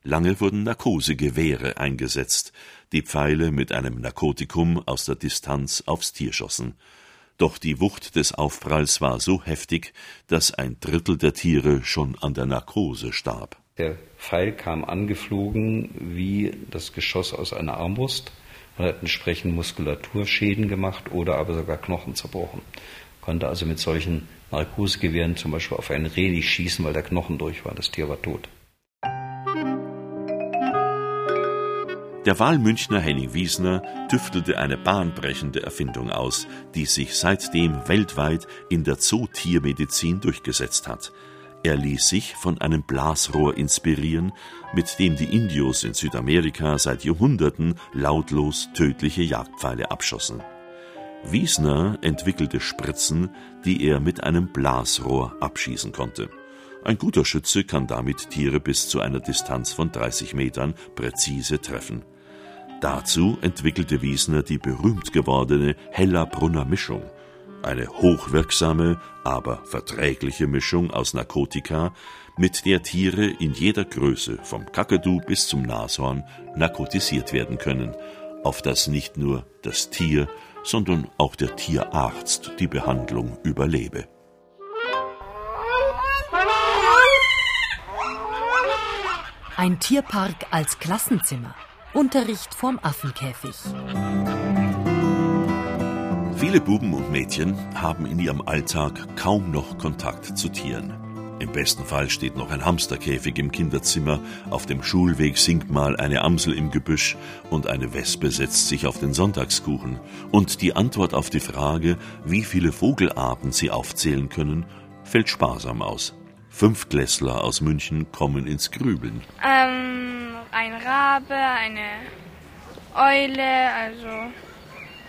Lange wurden Narkosegewehre eingesetzt, die Pfeile mit einem Narkotikum aus der Distanz aufs Tier schossen. Doch die Wucht des Aufpralls war so heftig, dass ein Drittel der Tiere schon an der Narkose starb. Der Pfeil kam angeflogen wie das Geschoss aus einer Armbrust und hat entsprechend Muskulaturschäden gemacht oder aber sogar Knochen zerbrochen. Konnte also mit solchen Narkosegewehren zum Beispiel auf ein Reh schießen, weil der Knochen durch war. Das Tier war tot. Der Wahlmünchner Henning Wiesner tüftelte eine bahnbrechende Erfindung aus, die sich seitdem weltweit in der Zootiermedizin durchgesetzt hat. Er ließ sich von einem Blasrohr inspirieren, mit dem die Indios in Südamerika seit Jahrhunderten lautlos tödliche Jagdpfeile abschossen. Wiesner entwickelte Spritzen, die er mit einem Blasrohr abschießen konnte. Ein guter Schütze kann damit Tiere bis zu einer Distanz von 30 Metern präzise treffen. Dazu entwickelte Wiesner die berühmt gewordene Hellerbrunner Mischung, eine hochwirksame, aber verträgliche Mischung aus Narkotika, mit der Tiere in jeder Größe, vom Kakadu bis zum Nashorn, narkotisiert werden können, auf das nicht nur das Tier, sondern auch der Tierarzt die Behandlung überlebe. Ein Tierpark als Klassenzimmer. Unterricht vorm Affenkäfig. Viele Buben und Mädchen haben in ihrem Alltag kaum noch Kontakt zu Tieren. Im besten Fall steht noch ein Hamsterkäfig im Kinderzimmer, auf dem Schulweg singt mal eine Amsel im Gebüsch und eine Wespe setzt sich auf den Sonntagskuchen. Und die Antwort auf die Frage, wie viele Vogelarten sie aufzählen können, fällt sparsam aus. Fünftklässler aus München kommen ins Grübeln. Ähm, ein Rabe, eine Eule, also.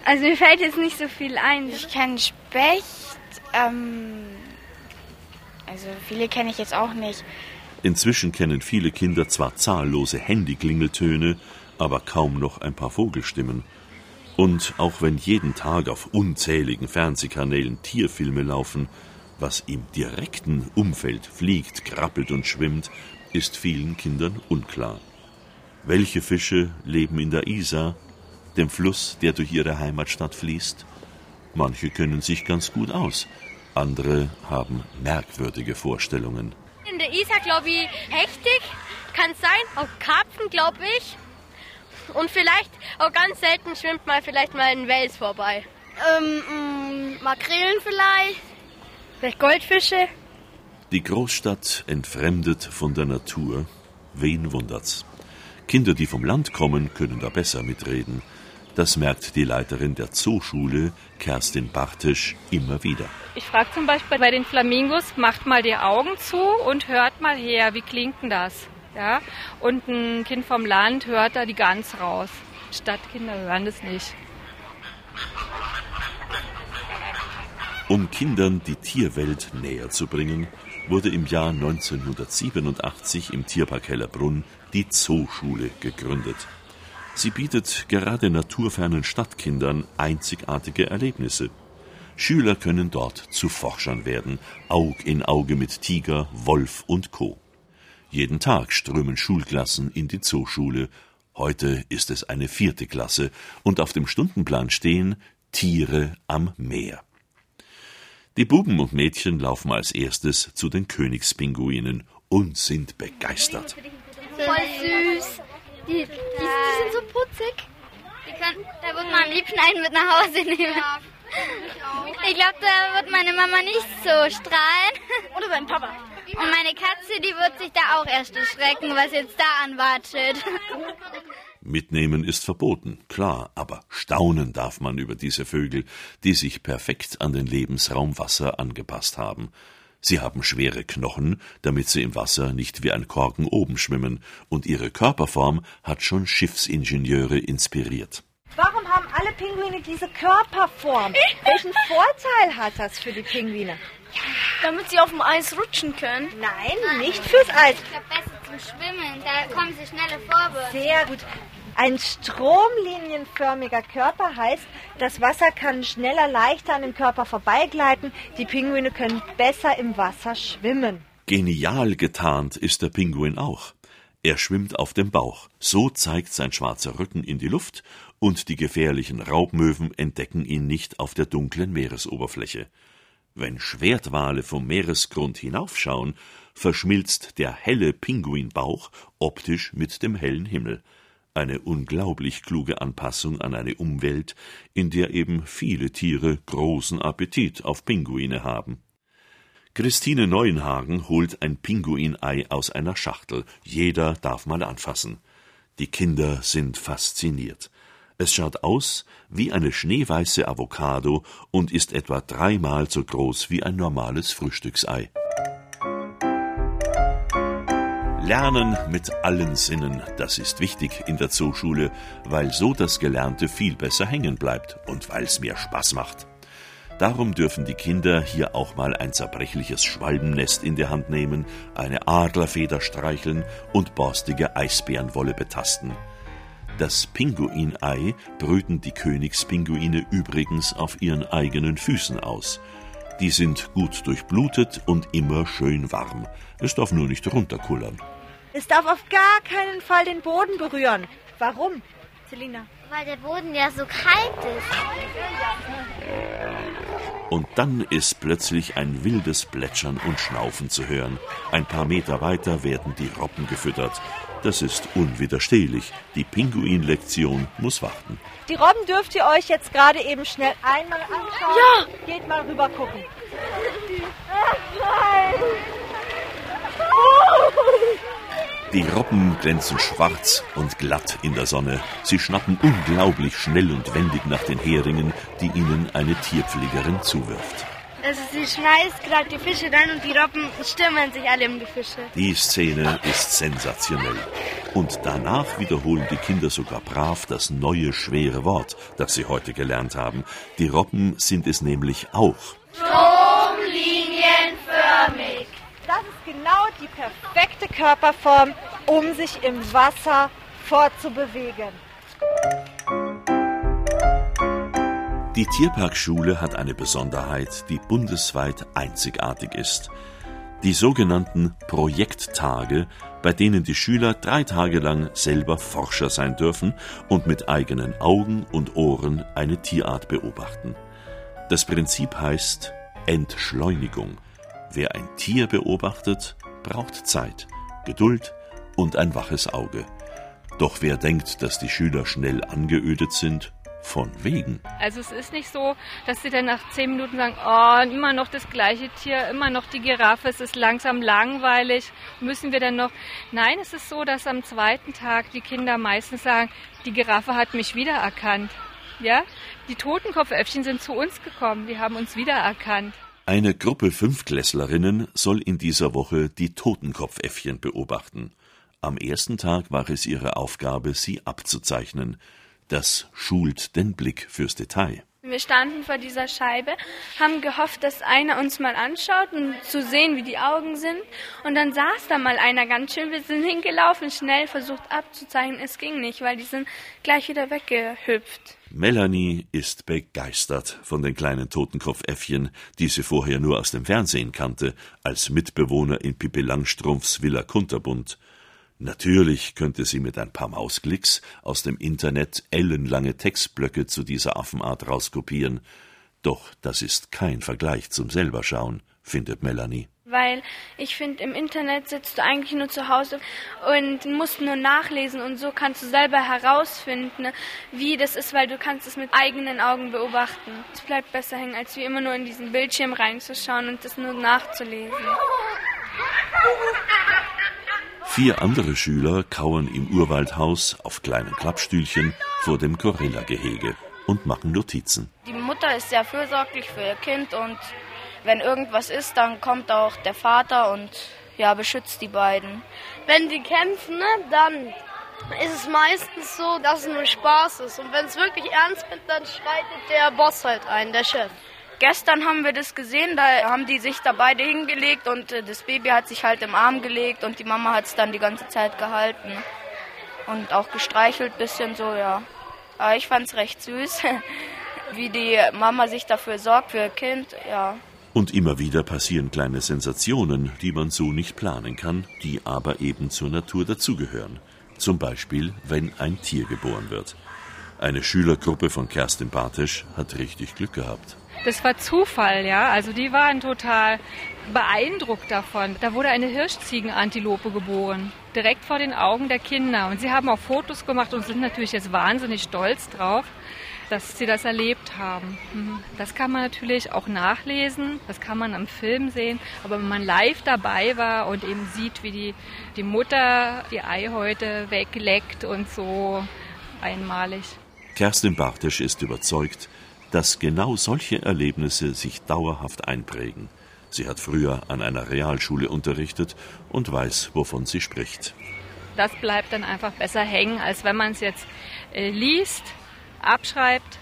Also mir fällt jetzt nicht so viel ein. Ich kenne Specht, ähm, also viele kenne ich jetzt auch nicht. Inzwischen kennen viele Kinder zwar zahllose Handyklingeltöne, aber kaum noch ein paar Vogelstimmen. Und auch wenn jeden Tag auf unzähligen Fernsehkanälen Tierfilme laufen, was im direkten Umfeld fliegt, krabbelt und schwimmt, ist vielen Kindern unklar. Welche Fische leben in der Isar, dem Fluss, der durch ihre Heimatstadt fließt? Manche kennen sich ganz gut aus, andere haben merkwürdige Vorstellungen. In der Isar glaube ich hechtig, kann sein, auch Karpfen glaube ich. Und vielleicht auch ganz selten schwimmt mal vielleicht mal ein Wels vorbei. Ähm, mh, Makrelen vielleicht. Vielleicht Goldfische? Die Großstadt entfremdet von der Natur. Wen wundert's? Kinder, die vom Land kommen, können da besser mitreden. Das merkt die Leiterin der Zooschule, Kerstin Bartisch, immer wieder. Ich frage zum Beispiel bei den Flamingos, macht mal die Augen zu und hört mal her, wie klingt denn das? Ja? Und ein Kind vom Land hört da die Gans raus. Stadtkinder hören das nicht. Um Kindern die Tierwelt näher zu bringen, wurde im Jahr 1987 im Tierpark Hellerbrunn die Zooschule gegründet. Sie bietet gerade naturfernen Stadtkindern einzigartige Erlebnisse. Schüler können dort zu Forschern werden, Aug in Auge mit Tiger, Wolf und Co. Jeden Tag strömen Schulklassen in die Zooschule. Heute ist es eine vierte Klasse und auf dem Stundenplan stehen Tiere am Meer. Die Buben und Mädchen laufen als erstes zu den Königspinguinen und sind begeistert. Voll süß. Die, die, die sind so putzig. Die können, da einen mit nach Hause nehmen. Ich glaube, da wird meine Mama nicht so strahlen. Oder sein Papa. Und meine Katze, die wird sich da auch erst erschrecken, was jetzt da anwatschelt. Mitnehmen ist verboten, klar, aber staunen darf man über diese Vögel, die sich perfekt an den Lebensraum Wasser angepasst haben. Sie haben schwere Knochen, damit sie im Wasser nicht wie ein Korken oben schwimmen, und ihre Körperform hat schon Schiffsingenieure inspiriert. Warum haben alle Pinguine diese Körperform? Welchen Vorteil hat das für die Pinguine? Damit sie auf dem Eis rutschen können. Nein, nicht fürs Eis. Ich glaube, besser zum Schwimmen. Da kommen sie schneller vorwärts. Sehr gut. Ein stromlinienförmiger Körper heißt, das Wasser kann schneller, leichter an dem Körper vorbeigleiten. Die Pinguine können besser im Wasser schwimmen. Genial getarnt ist der Pinguin auch. Er schwimmt auf dem Bauch. So zeigt sein schwarzer Rücken in die Luft und die gefährlichen Raubmöwen entdecken ihn nicht auf der dunklen Meeresoberfläche. Wenn Schwertwale vom Meeresgrund hinaufschauen, verschmilzt der helle Pinguinbauch optisch mit dem hellen Himmel. Eine unglaublich kluge Anpassung an eine Umwelt, in der eben viele Tiere großen Appetit auf Pinguine haben. Christine Neuenhagen holt ein Pinguinei aus einer Schachtel. Jeder darf mal anfassen. Die Kinder sind fasziniert. Es schaut aus wie eine schneeweiße Avocado und ist etwa dreimal so groß wie ein normales Frühstücksei. Lernen mit allen Sinnen, das ist wichtig in der Zooschule, weil so das Gelernte viel besser hängen bleibt und weil es mehr Spaß macht. Darum dürfen die Kinder hier auch mal ein zerbrechliches Schwalbennest in der Hand nehmen, eine Adlerfeder streicheln und borstige Eisbärenwolle betasten. Das Pinguinei brüten die Königspinguine übrigens auf ihren eigenen Füßen aus. Die sind gut durchblutet und immer schön warm. Es darf nur nicht runterkullern. Es darf auf gar keinen Fall den Boden berühren. Warum, Selina? Weil der Boden ja so kalt ist. Und dann ist plötzlich ein wildes Plätschern und Schnaufen zu hören. Ein paar Meter weiter werden die Robben gefüttert. Das ist unwiderstehlich. Die Pinguinlektion muss warten. Die Robben dürft ihr euch jetzt gerade eben schnell einmal anschauen. Ja! Geht mal rüber gucken. Die Robben glänzen schwarz und glatt in der Sonne. Sie schnappen unglaublich schnell und wendig nach den Heringen, die ihnen eine Tierpflegerin zuwirft. Also sie schmeißt gerade die Fische rein und die Robben stürmen sich alle um die Fische. Die Szene ist sensationell. Und danach wiederholen die Kinder sogar brav das neue schwere Wort, das sie heute gelernt haben. Die Robben sind es nämlich auch. Stromlinienförmig. Das ist genau die perfekte Körperform, um sich im Wasser fortzubewegen. Die Tierparkschule hat eine Besonderheit, die bundesweit einzigartig ist. Die sogenannten Projekttage, bei denen die Schüler drei Tage lang selber Forscher sein dürfen und mit eigenen Augen und Ohren eine Tierart beobachten. Das Prinzip heißt Entschleunigung. Wer ein Tier beobachtet, braucht Zeit, Geduld und ein waches Auge. Doch wer denkt, dass die Schüler schnell angeödet sind, von wegen. Also es ist nicht so, dass sie dann nach zehn Minuten sagen, oh, immer noch das gleiche Tier, immer noch die Giraffe, es ist langsam langweilig, müssen wir denn noch... Nein, es ist so, dass am zweiten Tag die Kinder meistens sagen, die Giraffe hat mich wiedererkannt. Ja, die Totenkopfäffchen sind zu uns gekommen, die haben uns wiedererkannt. Eine Gruppe Fünfklässlerinnen soll in dieser Woche die Totenkopfäffchen beobachten. Am ersten Tag war es ihre Aufgabe, sie abzuzeichnen. Das schult den Blick fürs Detail. Wir standen vor dieser Scheibe, haben gehofft, dass einer uns mal anschaut und zu sehen, wie die Augen sind. Und dann saß da mal einer ganz schön. Wir sind hingelaufen, schnell versucht abzuzeichnen. Es ging nicht, weil die sind gleich wieder weggehüpft. Melanie ist begeistert von den kleinen Totenkopfäffchen, die sie vorher nur aus dem Fernsehen kannte, als Mitbewohner in Pippi Langstrumpfs Villa Kunterbund. Natürlich könnte sie mit ein paar Mausklicks aus dem Internet ellenlange Textblöcke zu dieser Affenart rauskopieren. Doch das ist kein Vergleich zum Selberschauen, findet Melanie. Weil ich finde, im Internet sitzt du eigentlich nur zu Hause und musst nur nachlesen und so kannst du selber herausfinden, wie das ist, weil du kannst es mit eigenen Augen beobachten. Es bleibt besser hängen, als wie immer nur in diesen Bildschirm reinzuschauen und das nur nachzulesen. Vier andere Schüler kauern im Urwaldhaus auf kleinen Klappstühlchen vor dem Gorilla-Gehege und machen Notizen. Die Mutter ist sehr fürsorglich für ihr Kind und wenn irgendwas ist, dann kommt auch der Vater und ja, beschützt die beiden. Wenn die kämpfen, ne, dann ist es meistens so, dass es nur Spaß ist. Und wenn es wirklich ernst wird, dann schreitet der Boss halt ein, der Chef. Gestern haben wir das gesehen, da haben die sich da beide hingelegt und äh, das Baby hat sich halt im Arm gelegt und die Mama hat es dann die ganze Zeit gehalten. Und auch gestreichelt bisschen so, ja. Aber ich fand es recht süß, wie die Mama sich dafür sorgt, für ihr Kind, ja. Und immer wieder passieren kleine Sensationen, die man so nicht planen kann, die aber eben zur Natur dazugehören. Zum Beispiel, wenn ein Tier geboren wird. Eine Schülergruppe von Kerstin Bartesch hat richtig Glück gehabt. Das war Zufall, ja. Also die waren total beeindruckt davon. Da wurde eine Hirschziegenantilope geboren, direkt vor den Augen der Kinder. Und sie haben auch Fotos gemacht und sind natürlich jetzt wahnsinnig stolz drauf. dass sie das erlebt haben. Mhm. Das kann man natürlich auch nachlesen, das kann man am Film sehen, aber wenn man live dabei war und eben sieht, wie die, die Mutter die Eihäute wegleckt und so einmalig. Kerstin Bartisch ist überzeugt, dass genau solche Erlebnisse sich dauerhaft einprägen. Sie hat früher an einer Realschule unterrichtet und weiß, wovon sie spricht. Das bleibt dann einfach besser hängen, als wenn man es jetzt äh, liest, abschreibt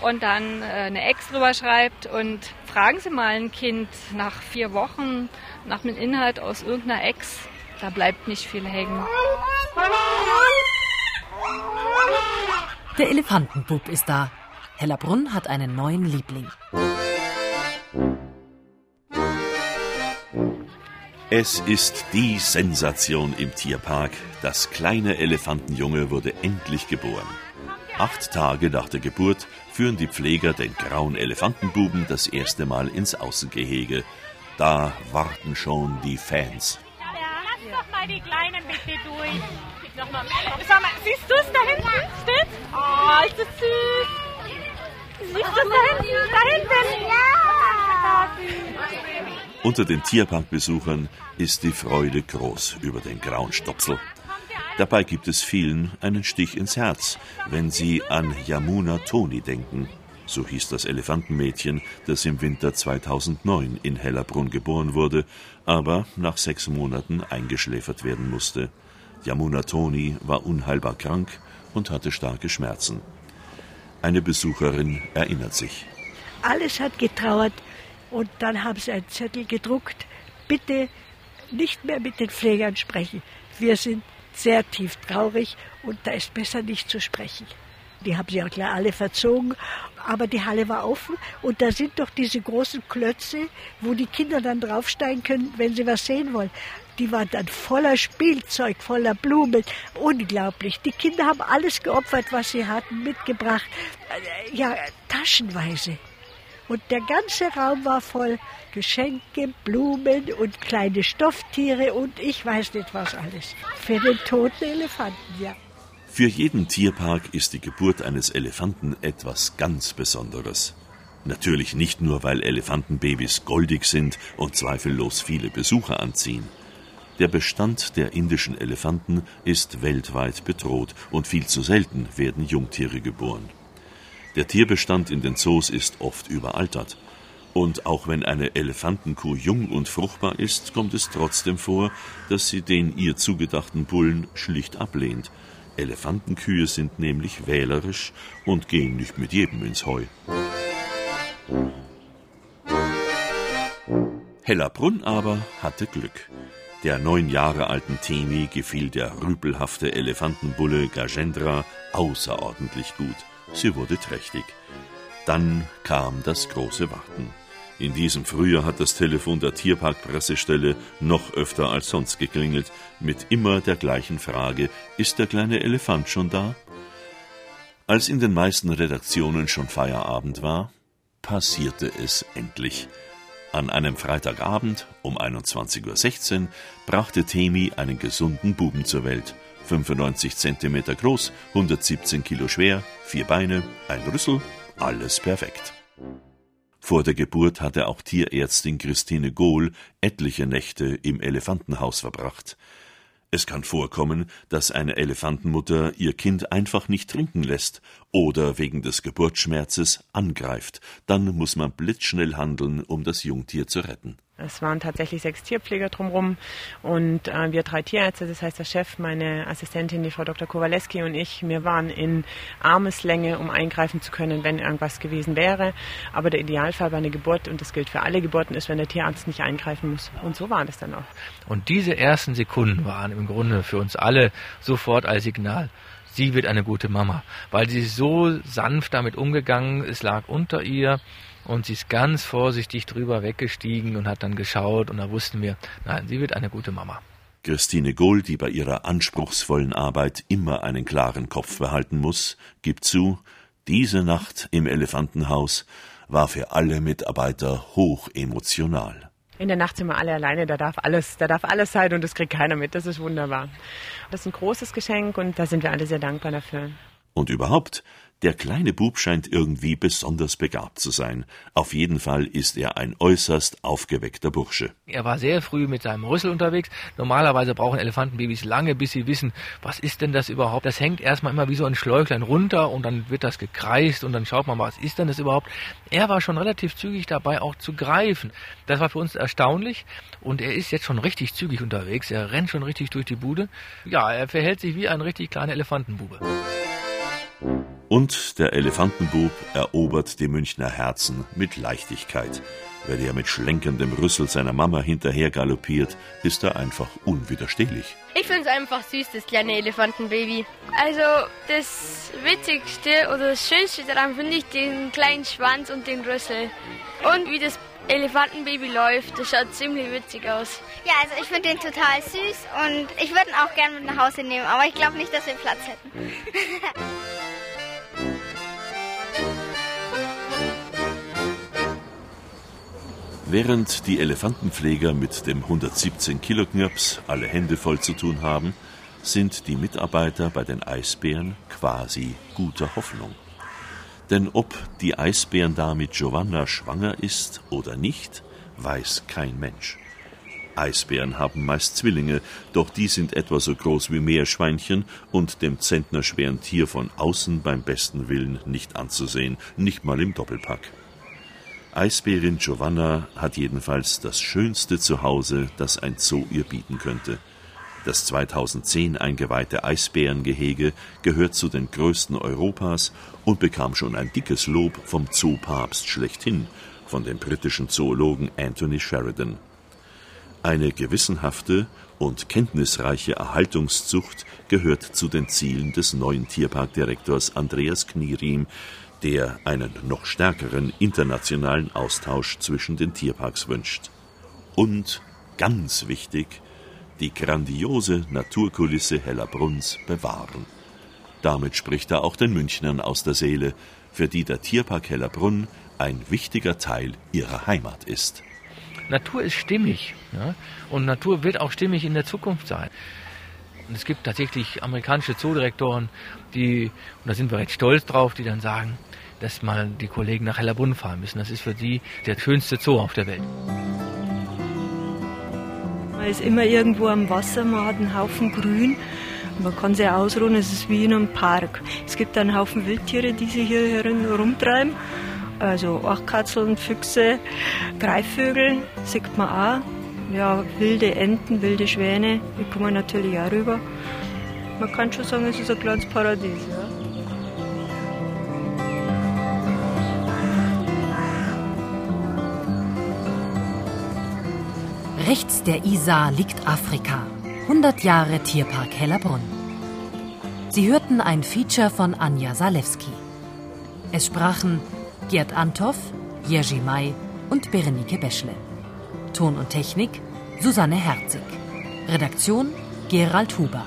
und dann äh, eine Ex drüber schreibt. Und fragen Sie mal ein Kind nach vier Wochen nach dem Inhalt aus irgendeiner Ex, da bleibt nicht viel hängen. Der Elefantenbub ist da. Hellerbrunn hat einen neuen Liebling. Es ist die Sensation im Tierpark. Das kleine Elefantenjunge wurde endlich geboren. Acht Tage nach der Geburt führen die Pfleger den grauen Elefantenbuben das erste Mal ins Außengehege. Da warten schon die Fans. Ja, lass doch mal die Kleinen bitte durch. Sag mal, siehst du es da hinten? Steht? Oh, ist das süß. Siehst du da? Da hinten? Ja. Unter den Tierparkbesuchern ist die Freude groß über den grauen Stopsel. Dabei gibt es vielen einen Stich ins Herz, wenn sie an Yamuna Toni denken. So hieß das Elefantenmädchen, das im Winter 2009 in Hellerbrunn geboren wurde, aber nach sechs Monaten eingeschläfert werden musste. Yamuna Toni war unheilbar krank und hatte starke Schmerzen. Eine Besucherin erinnert sich. Alles hat getrauert und dann haben sie einen Zettel gedruckt. Bitte nicht mehr mit den Pflegern sprechen. Wir sind sehr tief traurig und da ist besser nicht zu sprechen. Die haben sie auch klar alle verzogen, aber die Halle war offen und da sind doch diese großen Klötze, wo die Kinder dann draufsteigen können, wenn sie was sehen wollen. Die waren dann voller Spielzeug, voller Blumen. Unglaublich. Die Kinder haben alles geopfert, was sie hatten, mitgebracht. Ja, taschenweise. Und der ganze Raum war voll Geschenke, Blumen und kleine Stofftiere und ich weiß nicht was alles. Für den toten Elefanten, ja. Für jeden Tierpark ist die Geburt eines Elefanten etwas ganz Besonderes. Natürlich nicht nur, weil Elefantenbabys goldig sind und zweifellos viele Besucher anziehen. Der Bestand der indischen Elefanten ist weltweit bedroht und viel zu selten werden Jungtiere geboren. Der Tierbestand in den Zoos ist oft überaltert. Und auch wenn eine Elefantenkuh jung und fruchtbar ist, kommt es trotzdem vor, dass sie den ihr zugedachten Bullen schlicht ablehnt. Elefantenkühe sind nämlich wählerisch und gehen nicht mit jedem ins Heu. Hellerbrunn aber hatte Glück. Der neun Jahre alten Temi gefiel der rüpelhafte Elefantenbulle Gajendra außerordentlich gut. Sie wurde trächtig. Dann kam das große Warten. In diesem Frühjahr hat das Telefon der Tierparkpressestelle noch öfter als sonst geklingelt, mit immer der gleichen Frage: Ist der kleine Elefant schon da? Als in den meisten Redaktionen schon Feierabend war, passierte es endlich. An einem Freitagabend um 21.16 Uhr brachte Temi einen gesunden Buben zur Welt. 95 cm groß, 117 Kilo schwer, vier Beine, ein Rüssel, alles perfekt. Vor der Geburt hatte auch Tierärztin Christine Gohl etliche Nächte im Elefantenhaus verbracht. Es kann vorkommen, dass eine Elefantenmutter ihr Kind einfach nicht trinken lässt oder wegen des Geburtsschmerzes angreift. Dann muss man blitzschnell handeln, um das Jungtier zu retten. Es waren tatsächlich sechs Tierpfleger drumherum und äh, wir drei Tierärzte, das heißt der Chef, meine Assistentin, die Frau Dr. Kowaleski und ich, wir waren in Armeslänge, um eingreifen zu können, wenn irgendwas gewesen wäre. Aber der Idealfall bei einer Geburt, und das gilt für alle Geburten, ist, wenn der Tierarzt nicht eingreifen muss. Und so war das dann auch. Und diese ersten Sekunden waren im Grunde für uns alle sofort als Signal sie wird eine gute Mama, weil sie so sanft damit umgegangen, es lag unter ihr und sie ist ganz vorsichtig drüber weggestiegen und hat dann geschaut und da wussten wir, nein, sie wird eine gute Mama. Christine Gohl, die bei ihrer anspruchsvollen Arbeit immer einen klaren Kopf behalten muss, gibt zu, diese Nacht im Elefantenhaus war für alle Mitarbeiter hoch emotional. In der Nacht sind wir alle alleine, da darf alles, da darf alles sein und das kriegt keiner mit. Das ist wunderbar. Das ist ein großes Geschenk und da sind wir alle sehr dankbar dafür. Und überhaupt, der kleine Bub scheint irgendwie besonders begabt zu sein. Auf jeden Fall ist er ein äußerst aufgeweckter Bursche. Er war sehr früh mit seinem Rüssel unterwegs. Normalerweise brauchen Elefantenbabys lange, bis sie wissen, was ist denn das überhaupt? Das hängt erstmal immer wie so ein Schläuchlein runter und dann wird das gekreist und dann schaut man, was ist denn das überhaupt? Er war schon relativ zügig dabei, auch zu greifen. Das war für uns erstaunlich und er ist jetzt schon richtig zügig unterwegs. Er rennt schon richtig durch die Bude. Ja, er verhält sich wie ein richtig kleiner Elefantenbube. Und der Elefantenbub erobert die Münchner Herzen mit Leichtigkeit. Wenn er mit schlenkerndem Rüssel seiner Mama hinterher galoppiert, ist er einfach unwiderstehlich. Ich finde es einfach süß, das kleine Elefantenbaby. Also das Witzigste oder das Schönste daran finde ich den kleinen Schwanz und den Rüssel. Und wie das Elefantenbaby läuft, das schaut ziemlich witzig aus. Ja, also ich finde den total süß und ich würde ihn auch gerne mit nach Hause nehmen, aber ich glaube nicht, dass wir Platz hätten. Während die Elefantenpfleger mit dem 117 Kilo Knirps alle Hände voll zu tun haben, sind die Mitarbeiter bei den Eisbären quasi guter Hoffnung. Denn ob die Eisbärendame Giovanna schwanger ist oder nicht, weiß kein Mensch. Eisbären haben meist Zwillinge, doch die sind etwa so groß wie Meerschweinchen und dem zentnerschweren Tier von außen beim besten Willen nicht anzusehen, nicht mal im Doppelpack. Eisbärin Giovanna hat jedenfalls das schönste Zuhause, das ein Zoo ihr bieten könnte. Das 2010 eingeweihte Eisbärengehege gehört zu den größten Europas und bekam schon ein dickes Lob vom Zoopapst schlechthin, von dem britischen Zoologen Anthony Sheridan. Eine gewissenhafte und kenntnisreiche Erhaltungszucht gehört zu den Zielen des neuen Tierparkdirektors Andreas Knierim, der einen noch stärkeren internationalen Austausch zwischen den Tierparks wünscht. Und, ganz wichtig, die grandiose Naturkulisse Hellerbrunns bewahren. Damit spricht er auch den Münchnern aus der Seele, für die der Tierpark Hellerbrunn ein wichtiger Teil ihrer Heimat ist. Natur ist stimmig ja? und Natur wird auch stimmig in der Zukunft sein. Und es gibt tatsächlich amerikanische Zoodirektoren, die, und da sind wir recht stolz drauf, die dann sagen, dass mal die Kollegen nach Hellerbrunn fahren müssen. Das ist für sie der schönste Zoo auf der Welt. Man ist immer irgendwo am Wasser, man hat einen Haufen Grün. Man kann sich ausruhen, es ist wie in einem Park. Es gibt einen Haufen Wildtiere, die sich hier herumtreiben. Also Achtkatzeln, Füchse, Greifvögel, sieht man auch. Ja, wilde Enten, wilde Schwäne, die kommen natürlich auch rüber. Man kann schon sagen, es ist ein kleines Paradies. Ja. Rechts der Isar liegt Afrika. 100 Jahre Tierpark Hellerbrunn. Sie hörten ein Feature von Anja Salewski. Es sprachen Gerd Antoff, Jerzy May und Berenike Beschle. Ton und Technik Susanne Herzig. Redaktion Gerald Huber.